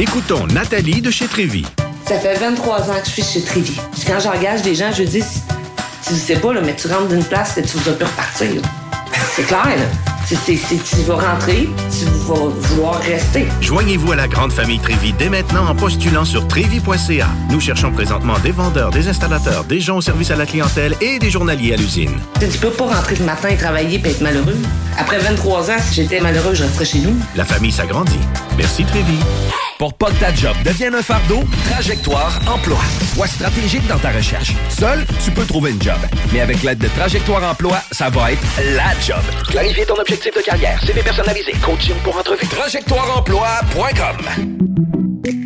Écoutons Nathalie de chez Trévy. Ça fait 23 ans que je suis chez Trévy. Puis quand j'engage des gens, je dis, tu sais pas, là, mais tu rentres d'une place et tu vas plus repartir. C'est clair, là. C'est- tu vas rentrer, tu vas vouloir rester. Joignez-vous à la grande famille Trévi dès maintenant en postulant sur trévi.ca. Nous cherchons présentement des vendeurs, des installateurs, des gens au service à la clientèle et des journaliers à l'usine. Tu peux pas rentrer le matin et travailler et être malheureux. Après 23 ans, si j'étais malheureux, je resterais chez nous. La famille s'agrandit. Merci Trévi. Pour pas que ta job devienne un fardeau, Trajectoire Emploi. Sois stratégique dans ta recherche. Seul, tu peux trouver une job. Mais avec l'aide de Trajectoire Emploi, ça va être la job. Clarifier ton objectif de carrière, CV personnalisé, coaching pour entrevue. TrajectoireEmploi.com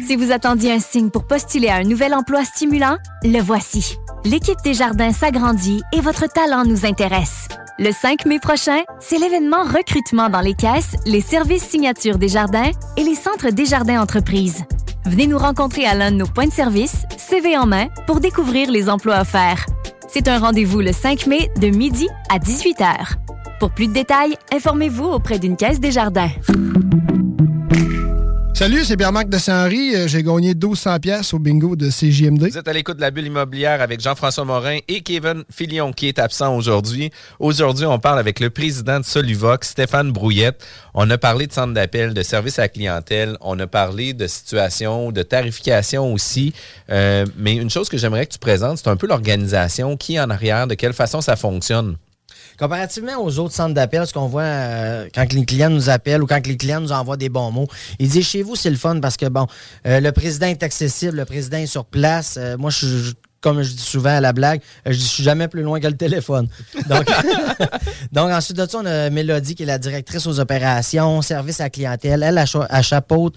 Si vous attendiez un signe pour postuler à un nouvel emploi stimulant, le voici. L'équipe des jardins s'agrandit et votre talent nous intéresse. Le 5 mai prochain, c'est l'événement recrutement dans les caisses, les services signatures des jardins et les centres des jardins entreprises. Venez nous rencontrer à l'un de nos points de service, CV en main, pour découvrir les emplois offerts. C'est un rendez-vous le 5 mai de midi à 18h. Pour plus de détails, informez-vous auprès d'une caisse des jardins. Salut, c'est Pierre-Marc de Saint-Henri. Euh, J'ai gagné 1200 pièces au bingo de CJMD. Vous êtes à l'écoute de la bulle immobilière avec Jean-François Morin et Kevin Filion qui est absent aujourd'hui. Aujourd'hui, on parle avec le président de Soluvox, Stéphane Brouillette. On a parlé de centre d'appel, de service à clientèle. On a parlé de situation, de tarification aussi. Euh, mais une chose que j'aimerais que tu présentes, c'est un peu l'organisation, qui est en arrière, de quelle façon ça fonctionne. Comparativement aux autres centres d'appel, ce qu'on voit euh, quand les clients nous appellent ou quand les clients nous envoient des bons mots, ils disent chez vous, c'est le fun parce que, bon, euh, le président est accessible, le président est sur place. Euh, moi, je suis comme je dis souvent à la blague, je dis, je suis jamais plus loin que le téléphone. Donc, donc ensuite de ça, on a Mélodie qui est la directrice aux opérations, service à la clientèle. Elle, elle, elle chapeaute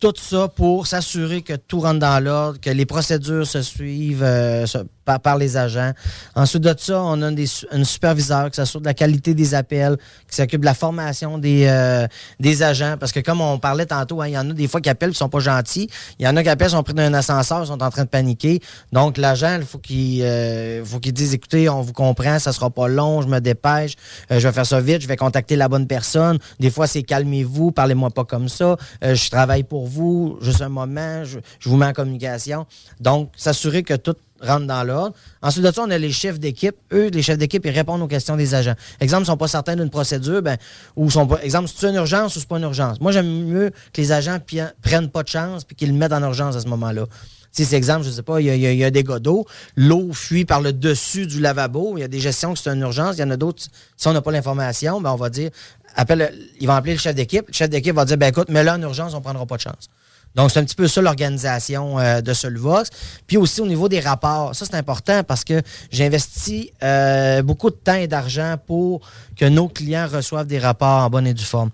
tout ça pour s'assurer que tout rentre dans l'ordre, que les procédures se suivent, euh, par, les agents. Ensuite de ça, on a des, un superviseur qui s'assure de la qualité des appels, qui s'occupe de la formation des, euh, des agents. Parce que comme on parlait tantôt, hein, il y en a des fois qui appellent et sont pas gentils. Il y en a qui appellent, sont pris dans un ascenseur, ils sont en train de paniquer. Donc, l'agent, il faut qu'il euh, faut dise, écoutez, on vous comprend, ça sera pas long, je me dépêche, euh, je vais faire ça vite, je vais contacter la bonne personne. Des fois, c'est calmez-vous, parlez-moi pas comme ça, je travaille pour vous, juste un moment, je, je vous mets en communication. Donc, s'assurer que tout rentre dans l'ordre. Ensuite de ça, on a les chefs d'équipe. Eux, les chefs d'équipe, ils répondent aux questions des agents. Exemple, ils ne sont pas certains d'une procédure, ben, ou sont pas, exemple, c'est une urgence ou c'est pas une urgence. Moi, j'aime mieux que les agents prennent pas de chance puis qu'ils le mettent en urgence à ce moment-là. Si c'est exemple, je sais pas, il y a, des gars d'eau, l'eau fuit par le dessus du lavabo. Il y a des gestions que c'est une urgence. Il y en a d'autres, si on n'a pas l'information, ben on va dire, appelle, ils vont appeler le chef d'équipe. Le chef d'équipe va dire, ben écoute, mais là en urgence, on prendra pas de chance. Donc, c'est un petit peu ça l'organisation euh, de Solvox. Puis aussi au niveau des rapports, ça c'est important parce que j'ai investi euh, beaucoup de temps et d'argent pour que nos clients reçoivent des rapports en bonne et due forme.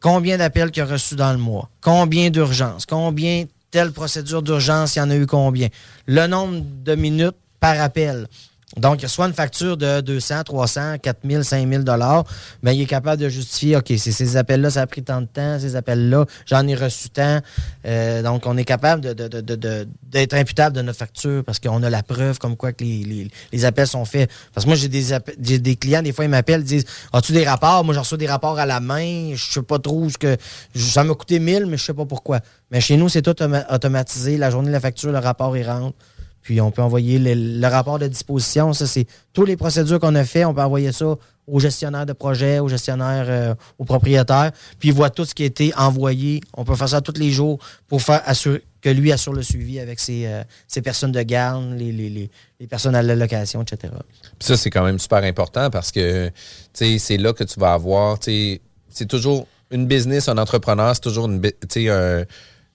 Combien d'appels qu'il y a reçus dans le mois? Combien d'urgences? Combien telle procédure d'urgence, il y en a eu combien? Le nombre de minutes par appel. Donc, il reçoit une facture de 200, 300, 4000, 5000 dollars, mais il est capable de justifier, OK, c'est ces appels-là, ça a pris tant de temps, ces appels-là, j'en ai reçu tant. Euh, donc, on est capable d'être imputable de notre facture parce qu'on a la preuve comme quoi que les, appels sont faits. Parce que moi, j'ai des, j'ai des clients, des fois, ils m'appellent, ils disent, as-tu des rapports? Moi, je reçois des rapports à la main, je sais pas trop ce que... Ça m'a coûté 1000, mais je sais pas pourquoi. Mais chez nous, c'est tout automa- automatisé. La journée de la facture, le rapport, il rentre. Puis on peut envoyer le, rapport de disposition. Ça, c'est toutes les procédures qu'on a fait. On peut envoyer ça au gestionnaire de projet, au gestionnaire, euh, au propriétaire. Puis il voit tout ce qui a été envoyé. On peut faire ça tous les jours pour faire assurer que lui assure le suivi avec ses, euh, personnes de garde, les, les, les, personnes à la location, etc. Puis ça, c'est quand même super important parce que c'est là que tu vas avoir. C'est toujours une business, un entrepreneur, c'est toujours une, un,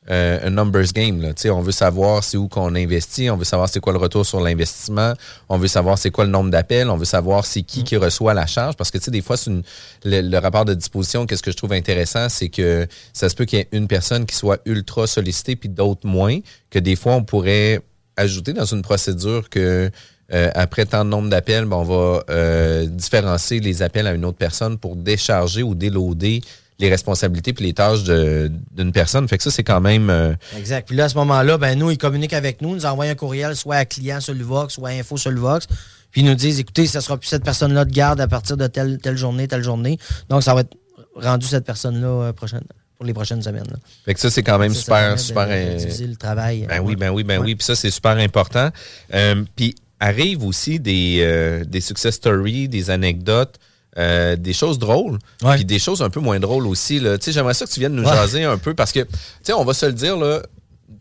un- un numbers game. Là. Tu sais, On veut savoir c'est où qu'on investit, on veut savoir c'est quoi le retour sur l'investissement, on veut savoir c'est quoi le nombre d'appels, on veut savoir c'est qui qui reçoit la charge. Parce que tu sais, des fois, c'est une- le, le rapport de disposition, qu'est-ce que je trouve intéressant, c'est que ça se peut qu'il y ait une personne qui soit ultra sollicitée puis d'autres moins, que des fois, on pourrait ajouter dans une procédure que euh, après tant de nombre d'appels, ben, on va euh, différencier les appels à une autre personne pour décharger ou déloader les responsabilités puis les tâches d'une personne. Fait que ça, c'est quand même... euh, Exact. Puis là, à ce moment-là, ben nous, ils communiquent avec nous, nous envoient un courriel, soit à client sur le Vox, soit à info sur le Vox. Puis ils nous disent, écoutez, ça sera plus cette personne-là de garde à partir de telle, telle journée, telle journée. Donc, ça va être rendu cette personne-là euh, prochaine, pour les prochaines semaines. là. Fait que ça, c'est quand même Ça, ça permet super, de- super. de euh, le travail. Ben oui, ben oui, ben Ouais. oui. Puis ça, c'est super important. Euh, puis arrivent aussi des, des success stories, des anecdotes. Euh, des choses drôles, puis des choses un peu moins drôles aussi. là. Tu sais, J'aimerais ça que tu viennes nous jaser un peu parce que, tu sais, on va se le dire, là,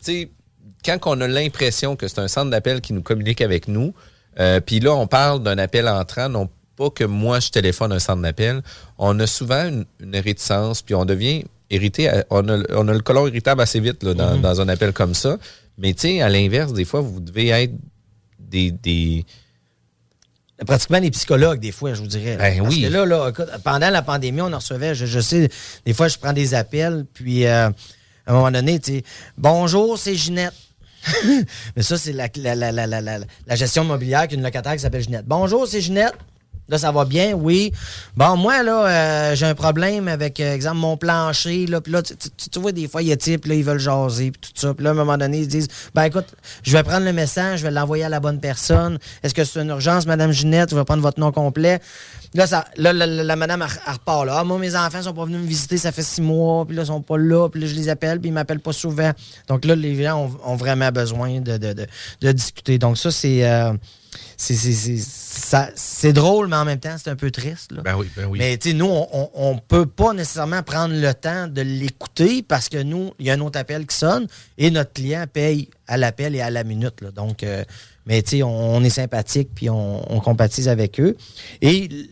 tu sais, quand on a l'impression que c'est un centre d'appel qui nous communique avec nous, euh, puis là, on parle d'un appel entrant, non pas que moi, je téléphone un centre d'appel, on a souvent une, une réticence, puis on devient irrité, à- on a, on a le colon irritable assez vite là, dans, Mhm. dans un appel comme ça. Mais tu sais, à l'inverse, des fois, vous devez être des... des pratiquement des psychologues, des fois, je vous dirais. Ben Parce oui. que là, pendant la pandémie, on en recevait, je, je sais, des fois, je prends des appels, puis euh, à un moment donné, tu sais, bonjour, c'est Ginette. Mais ça, c'est la, la, la, la, la, la- la gestion immobilière qu'une locataire qui s'appelle Ginette. Bonjour, c'est Ginette. Là, ça va bien, oui. Bon, moi, là, euh, j'ai un problème avec, euh, exemple, mon plancher. Là, puis là, tu, vois, des fois, il y a type, là, ils veulent jaser, puis tout ça. Puis là, à un moment donné, ils disent, ben écoute, je vais prendre le message, je vais l'envoyer à la bonne personne. Est-ce que c'est une urgence, Madame Ginette? Je vais prendre votre nom complet. Là, ça, là la, madame, repart là. Ah, moi, mes enfants sont pas venus me visiter, ça fait six mois, puis là, ils sont pas là, puis là, je les appelle, puis ils m'appellent pas souvent. Donc là, les gens ont, vraiment besoin de, de, de, de discuter. Donc ça, c'est... euh, c'est- drôle, mais en même temps, c'est un peu triste. Là. Ben oui, ben oui. Mais tu sais, nous, on ne peut pas nécessairement prendre le temps de l'écouter parce que nous, il y a un autre appel qui sonne et notre client paye à l'appel et à la minute. là. Donc, euh, mais tu sais, on, on est sympathique puis on, on compatise avec eux. Et il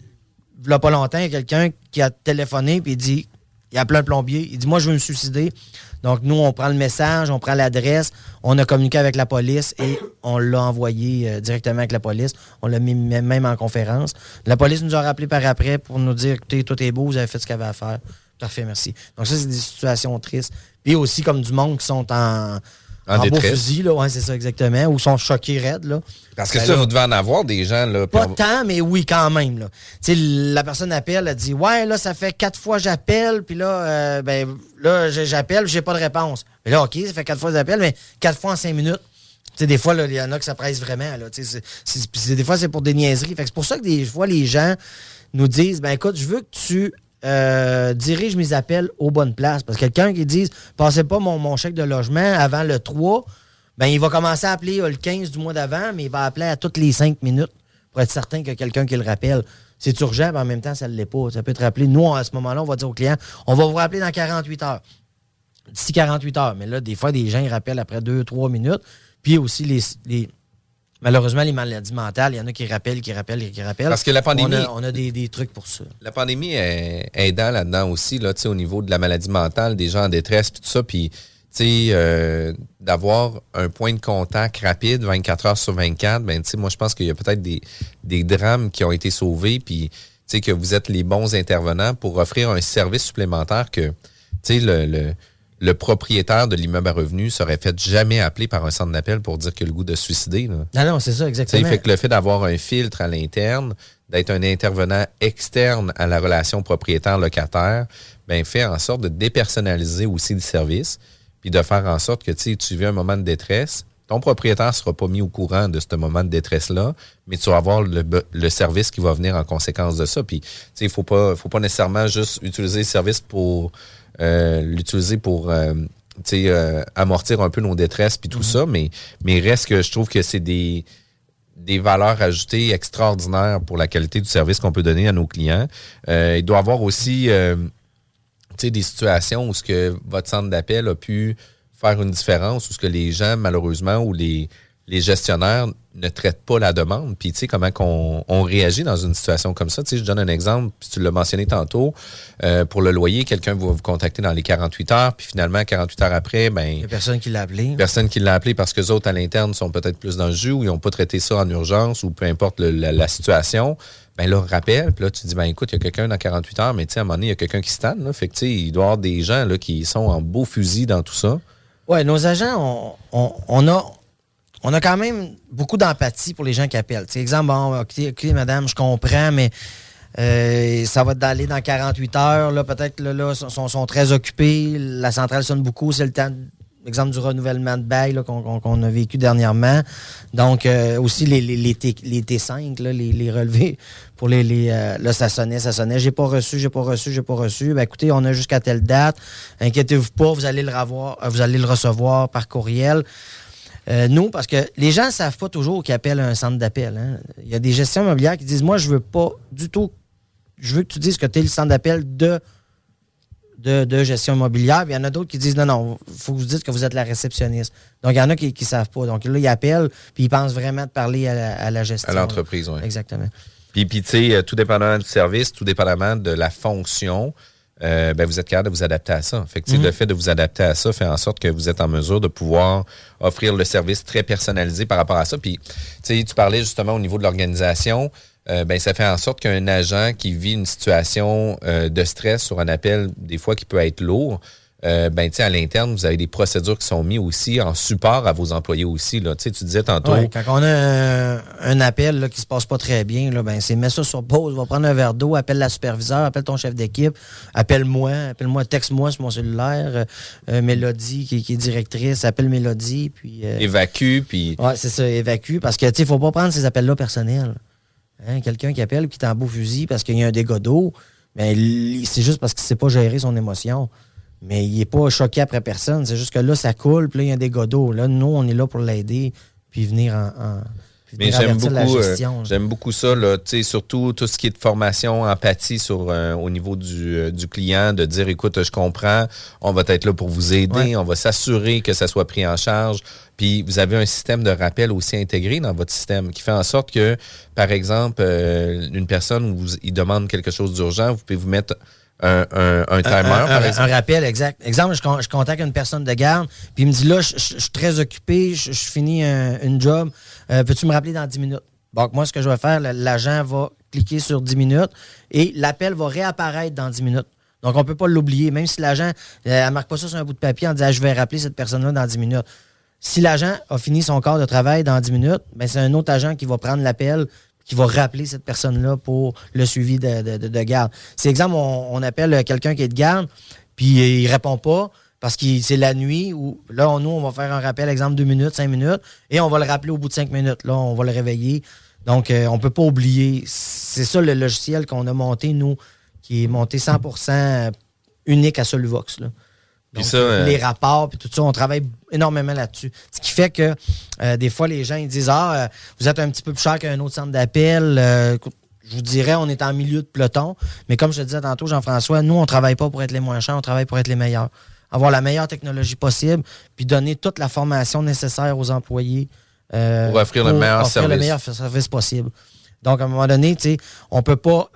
n'y a pas longtemps, il y a quelqu'un qui a téléphoné puis il dit il appelé un plombier. Il dit Moi, je veux me suicider. Donc, nous, on prend le message, on prend l'adresse, on a communiqué avec la police et on l'a envoyé euh, directement avec la police. On l'a mis même en conférence. La police nous a rappelé par après pour nous dire Écoutez, tout est beau, vous avez fait ce qu'il avait à faire. Parfait, merci. Donc, ça, c'est des situations tristes. Puis aussi, comme du monde qui sont en, En beau détresse. fusil, là, ouais, c'est ça exactement, ou sont choqués raides. Là. Parce que Ben ça, là, vous devez en avoir des gens. Là, Pas on- tant, mais oui, quand même. Là. La personne appelle, elle dit Ouais, là, ça fait quatre fois j'appelle, puis là, euh, ben, là, j'appelle, j'ai pas de réponse. Mais là, OK, ça fait quatre fois j'appelle, mais quatre fois en cinq minutes. Des fois, il y en a que ça presse vraiment. Là, des fois, c'est pour des niaiseries. C'est pour ça que des fois, les gens nous disent Ben écoute, je veux que tu euh, diriges mes appels aux bonnes places. Parce que quelqu'un qui dit Passez pas mon, mon chèque de logement avant le 3, ben il va commencer à appeler euh, le 15 du mois d'avant, mais il va appeler à toutes les 5 minutes pour être certain qu'il y a quelqu'un qui le rappelle. C'est urgent, mais en même temps, ça ne l'est pas. Ça peut être rappelé. Nous, à ce moment-là, on va dire au client on va vous rappeler dans 48 heures. D'ici 48 heures. Mais là, des fois, des gens ils rappellent après 2-3 minutes. Puis aussi, les- malheureusement, les maladies mentales, il y en a qui rappellent, qui rappellent, qui rappellent. Parce que la pandémie- On a, on a des, des trucs pour ça. La pandémie est aidant là-dedans aussi, là, tu sais, au niveau de la maladie mentale, des gens en détresse, puis tout ça. Puis, tu sais, euh, d'avoir un point de contact rapide, 24 heures sur 24, ben, tu sais, moi, je pense qu'il y a peut-être des, des drames qui ont été sauvés, puis, tu sais, que vous êtes les bons intervenants pour offrir un service supplémentaire que, tu sais, le, le, le propriétaire de l'immeuble à revenus serait fait jamais appeler par un centre d'appel pour dire qu'il a le goût de se suicider. Là. Non, non, c'est ça, exactement. fait que le fait d'avoir un filtre à l'interne, d'être un intervenant externe à la relation propriétaire-locataire, ben, fait en sorte de dépersonnaliser aussi le service, puis de faire en sorte que tu sais, tu vis un moment de détresse. Ton propriétaire ne sera pas mis au courant de ce moment de détresse-là, mais tu vas avoir le, service qui va venir en conséquence de ça. Puis, tu sais, il ne faut pas, faut pas nécessairement juste utiliser le service pour l'utiliser pour euh, euh, amortir un peu nos détresses puis tout ça, mais, mais reste que je trouve que c'est des, des valeurs ajoutées extraordinaires pour la qualité du service qu'on peut donner à nos clients. Euh, il doit y avoir aussi euh, des situations où ce que votre centre d'appel a pu faire une différence, où ce que les gens, malheureusement, ou les, les gestionnaires ne traitent pas la demande. Puis, tu sais, comment qu'on on réagit dans une situation comme ça. Tu sais, je donne un exemple, puis tu l'as mentionné tantôt. Euh, pour le loyer, quelqu'un va vous contacter dans les 48 heures, puis finalement, 48 heures après, ben Il n'y a personne qui l'a appelé. personne qui l'a appelé parce que les autres à l'interne sont peut-être plus dans le jus ou ils n'ont pas traité ça en urgence ou peu importe le- la, la situation. Ben là, rappelle, puis là, tu dis, ben écoute, il y a quelqu'un dans 48 heures, mais tu sais, à un moment donné, il y a quelqu'un qui se tanne, là. Fait que, tu sais, il doit y avoir des gens, là, qui sont en beau fusil dans tout ça. Oui, nos agents, on, on- on a, on a quand même beaucoup d'empathie pour les gens qui appellent. Tu sais, exemple, bon, madame, je comprends, mais euh, ça va d'aller dans 48 heures. Là, peut-être là, là, sont, sont- très occupés. La centrale sonne beaucoup. C'est le temps, exemple, du renouvellement de bail qu'on, a vécu dernièrement. Donc, euh, aussi les, les, les, T, les T5, là, les, relevés pour les. les euh, là, ça sonnait, ça sonnait. J'ai pas reçu, j'ai pas reçu, j'ai pas reçu. Ben, écoutez, on a jusqu'à telle date. Inquiétez-vous pas, vous allez le revoir, vous allez le recevoir par courriel. Euh, nous, parce que les gens ne savent pas toujours qu'ils appellent un centre d'appel. hein. Il y a des gestions immobilières qui disent Moi, je veux pas du tout. Je veux que tu dises que tu es le centre d'appel de, de, de gestion immobilière. Puis il y en a d'autres qui disent Non, non, il faut que vous dites que vous êtes la réceptionniste. Donc, il y en a qui ne savent pas. Donc là, ils appellent, puis ils pensent vraiment de parler à la, à la gestion. À l'entreprise, oui. Exactement. Puis, puis tu sais, euh, tout dépendamment du service, tout dépendamment de la fonction, euh, ben, vous êtes capable de vous adapter à ça. Fait que, Mhm. Le fait de vous adapter à ça fait en sorte que vous êtes en mesure de pouvoir offrir le service très personnalisé par rapport à ça. Puis, tu parlais justement au niveau de l'organisation. euh, ben, ça fait en sorte qu'un agent qui vit une situation euh, de stress sur un appel, des fois qui peut être lourd, euh, ben, à l'interne, vous avez des procédures qui sont mises aussi en support à vos employés aussi. Là. Tu sais, tu disais tantôt, Ouais, quand on a un, un appel là, qui se passe pas très bien, là, ben, c'est mets ça sur pause, va prendre un verre d'eau, appelle la superviseure, appelle ton chef d'équipe, appelle-moi, appelle-moi, texte-moi sur mon cellulaire, euh, euh, Mélodie qui, qui est directrice, appelle Mélodie, puis... euh, évacue, puis Ouais, c'est ça, évacue, parce que, tu sais, faut pas prendre ces appels-là personnels. Hein, Quelqu'un qui appelle, qui est en beau fusil parce qu'il y a un dégât d'eau, ben, c'est juste parce qu'il sait pas gérer son émotion. Mais il est pas choqué après personne. C'est juste que là, ça coule, puis là, il y a dégât d'eau. Là, nous, on est là pour l'aider, puis venir en. en- puis Mais venir j'aime beaucoup, la euh, gestion. j'aime beaucoup ça, là, surtout tout ce qui est de formation, empathie sur euh, au niveau du, euh, du client, de dire écoute, je comprends, on va être là pour vous aider, Ouais. on va s'assurer que ça soit pris en charge. Puis vous avez un système de rappel aussi intégré dans votre système qui fait en sorte que, par exemple, euh, une personne vous il demande quelque chose d'urgent, vous pouvez vous mettre un, un, un timer, un, un- par un- exemple. un rappel, exact. Exemple, je, je contacte une personne de garde, puis il me dit là, je, je- je suis très occupé, je, finis un, une job, Euh, peux-tu me rappeler dans 10 minutes? Donc, moi, ce que je vais faire, l'agent va cliquer sur 10 minutes et l'appel va réapparaître dans 10 minutes. Donc, on ne peut pas l'oublier, même si l'agent ne marque pas ça sur un bout de papier en disant Ah, je vais rappeler cette personne-là dans 10 minutes. Si l'agent a fini son quart de travail dans 10 minutes, ben c'est un autre agent qui va prendre l'appel, qui va rappeler cette personne-là pour le suivi de, de- de- de garde. C'est exemple, on, on appelle quelqu'un qui est de garde, puis il répond pas parce que c'est la nuit ou là, on- nous, on va faire un rappel, exemple, deux minutes, cinq minutes, et on va le rappeler au bout de cinq minutes. Là, on va le réveiller. Donc, euh, on peut pas oublier. C'est ça le logiciel qu'on a monté, nous, qui est monté 100% unique à Soluvox. Là. Donc, ça, euh, les rapports, puis tout ça, on travaille énormément là-dessus. Ce qui fait que euh, des fois, les gens ils disent Ah, euh, vous êtes un petit peu plus cher qu'un autre centre d'appel. Euh, je vous dirais, on est en milieu de peloton. Mais comme je te disais tantôt, Jean-François, nous, on travaille pas pour être les moins chers, on travaille pour être les meilleurs. Avoir la meilleure technologie possible, puis donner toute la formation nécessaire aux employés. Pour offrir le meilleur offrir le service. meilleur service possible. Donc, à un moment donné, on peut pas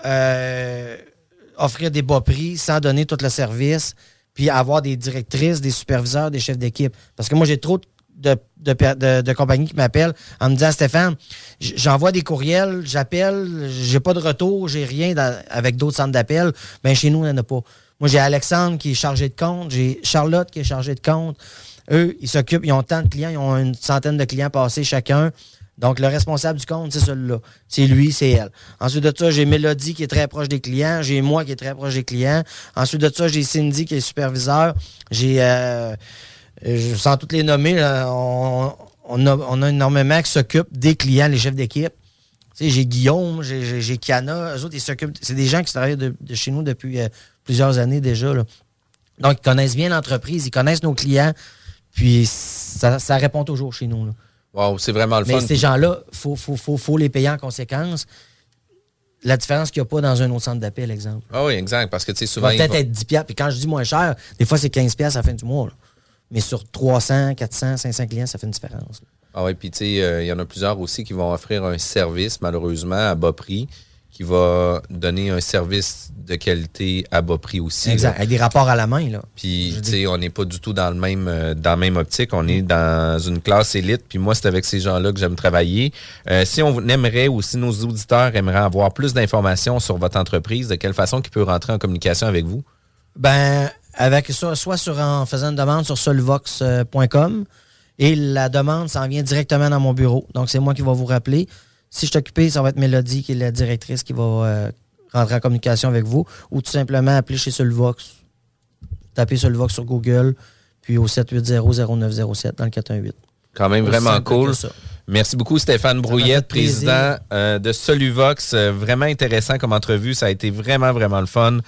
offrir des bas prix sans donner tout le service, puis avoir des directrices, des superviseurs, des chefs d'équipe. Parce que moi, j'ai trop de, de, de- compagnies qui m'appellent en me disant Stéphane, j'envoie des courriels, j'appelle, j'ai pas de retour, j'ai rien avec d'autres centres d'appel. Ben chez nous, il n'y en a pas. Moi, j'ai Alexandre qui est chargé de compte, j'ai Charlotte qui est chargée de compte. Eux, ils s'occupent, ils ont tant de clients, ils ont une centaine de clients passés chacun. Donc, le responsable du compte, c'est celui-là. C'est lui, c'est elle. Ensuite de ça, j'ai Mélodie qui est très proche des clients. J'ai moi qui est très proche des clients. Ensuite de ça, j'ai Cindy qui est superviseur. J'ai, euh, sans toutes les nommer, on, a, on a énormément qui s'occupent des clients, les chefs d'équipe. J'ai Guillaume, j'ai- Kiana. Eux autres, ils s'occupent. C'est des gens qui travaillent de, de chez nous depuis euh, plusieurs années déjà. là. Donc, ils connaissent bien l'entreprise, ils connaissent nos clients. Puis, ça, ça répond toujours chez nous. là. Wow, c'est vraiment le Mais fun. ces gens-là, il faut, faut, faut, faut les payer en conséquence. La différence qu'il n'y a pas dans un autre centre d'appel, exemple. Ah oui, exact. Parce que, tu sais, souvent. peut-être être 10 piastres. Puis quand je dis moins cher, des fois, c'est 15 piastres à la fin du mois. là. Mais sur 300, 400, 500 clients, ça fait une différence. là. Ah oui, puis tu sais, euh, il y en a plusieurs aussi qui vont offrir un service, malheureusement, à bas prix, qui va donner un service de qualité à bas prix aussi. Exact. là. Avec des rapports à la main. Là. Puis, tu sais, on n'est pas du tout dans le même euh, dans la même optique. On est dans une classe élite. Puis moi, c'est avec ces gens-là que j'aime travailler. Euh, si on aimerait ou si nos auditeurs aimeraient avoir plus d'informations sur votre entreprise, de quelle façon qu'ils peuvent rentrer en communication avec vous? Ben, avec ça, soit sur, en faisant une demande sur solvox.com et la demande s'en vient directement dans mon bureau. Donc, c'est moi qui va vous rappeler. Si je suis occupé, ça va être Mélodie, qui est la directrice, qui va euh, rentrer en communication avec vous. Ou tout simplement appeler chez Solvox. Tapez Solvox sur Google, puis au 780-0907 dans le 418. Quand même vraiment cool. Merci beaucoup, Stéphane Brouillette, président euh, de Soluvox. Euh, vraiment intéressant comme entrevue. Ça a été vraiment, vraiment le fun.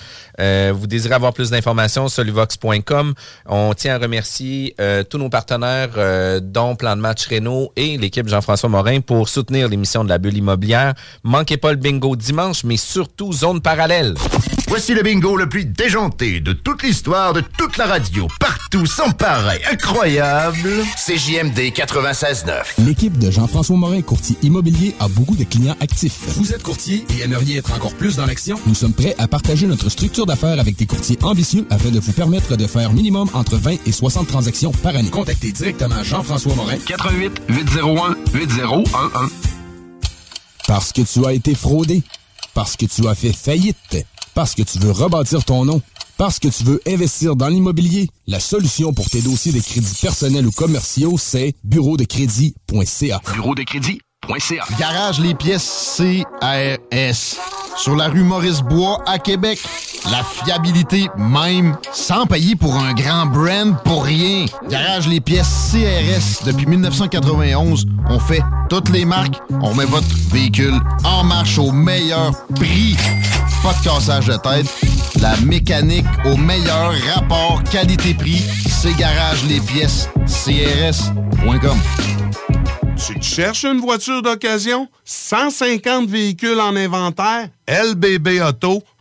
Euh, vous désirez avoir plus d'informations, soluvox.com. On tient à remercier euh, tous nos partenaires, euh, dont Plan de match Renault et l'équipe Jean-François Morin pour soutenir l'émission de la bulle immobilière. Manquez pas le bingo dimanche, mais surtout Zone Parallèle. Voici le bingo le plus déjanté de toute l'histoire de toute la radio. Partout, sans pareil, incroyable. CJMD 96.9. L'équipe de Jean-François Morin, courtier immobilier, a beaucoup de clients actifs. Vous êtes courtier et aimeriez être encore plus dans l'action? Nous sommes prêts à partager notre structure d'affaires avec des courtiers ambitieux afin de vous permettre de faire minimum entre 20 et 60 transactions par année. Contactez directement Jean-François Morin. 88 801 8011. Parce que tu as été fraudé. Parce que tu as fait faillite. Parce que tu veux rebâtir ton nom. Parce que tu veux investir dans l'immobilier. La solution pour tes dossiers de crédits personnels ou commerciaux, c'est bureau de crédit.ca. Bureau de crédit.ca. Garage les pièces CRS. Sur la rue Maurice-Bois à Québec. La fiabilité même, sans payer pour un grand brand pour rien. Garage les pièces CRS. Depuis 1991, on fait toutes les marques. On met votre véhicule en marche au meilleur prix. Pas de cassage de tête. La mécanique au meilleur rapport qualité-prix. C'est Garage les pièces CRS.com. Tu te cherches une voiture d'occasion? 150 véhicules en inventaire? lbbauto.com.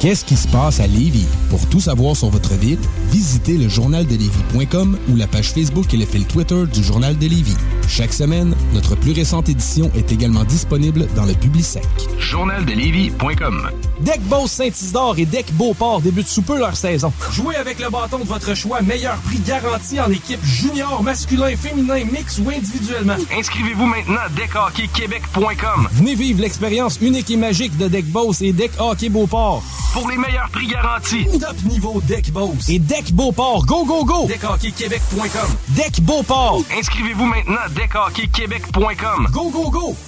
Qu'est-ce qui se passe à Lévis? Pour tout savoir sur votre ville, visitez le journaldelévis.com ou la page Facebook et le fil Twitter du Journal de Lévis. Chaque semaine, notre plus récente édition est également disponible dans le Publisec. Journaldelivy.com Deck Boss Saint-Isidore et Deck Beauport débutent sous peu leur saison. Jouez avec le bâton de votre choix, meilleur prix garanti en équipe junior, masculin, féminin, mix ou individuellement. Inscrivez-vous maintenant à deckhockeyquebec.com Venez vivre l'expérience unique et magique de Deck Boss et Deck Hockey Beauport. pour les meilleurs prix garantis. Top niveau Deck Boss et Deck Beauport. Go, go, go! Deckhockeyquebec.com Deck Beauport. Inscrivez-vous maintenant à deckhockeyquebec.com Go, go, go!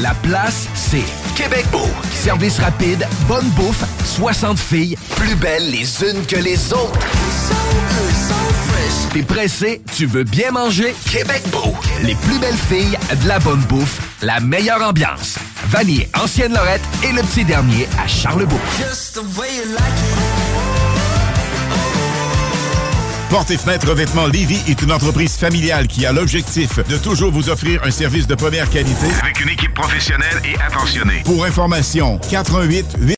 la place, c'est Québec Beau. Service rapide, bonne bouffe, 60 filles, plus belles les unes que les autres. T'es pressé, tu veux bien manger? Québec Beau. Les plus belles filles, de la bonne bouffe, la meilleure ambiance. Vanier, Ancienne Lorette et le petit dernier à Charlebourg. Porte et fenêtre revêtement Lévis est une entreprise familiale qui a l'objectif de toujours vous offrir un service de première qualité Avec une équipe professionnelle et attentionnée. Pour information, 88 8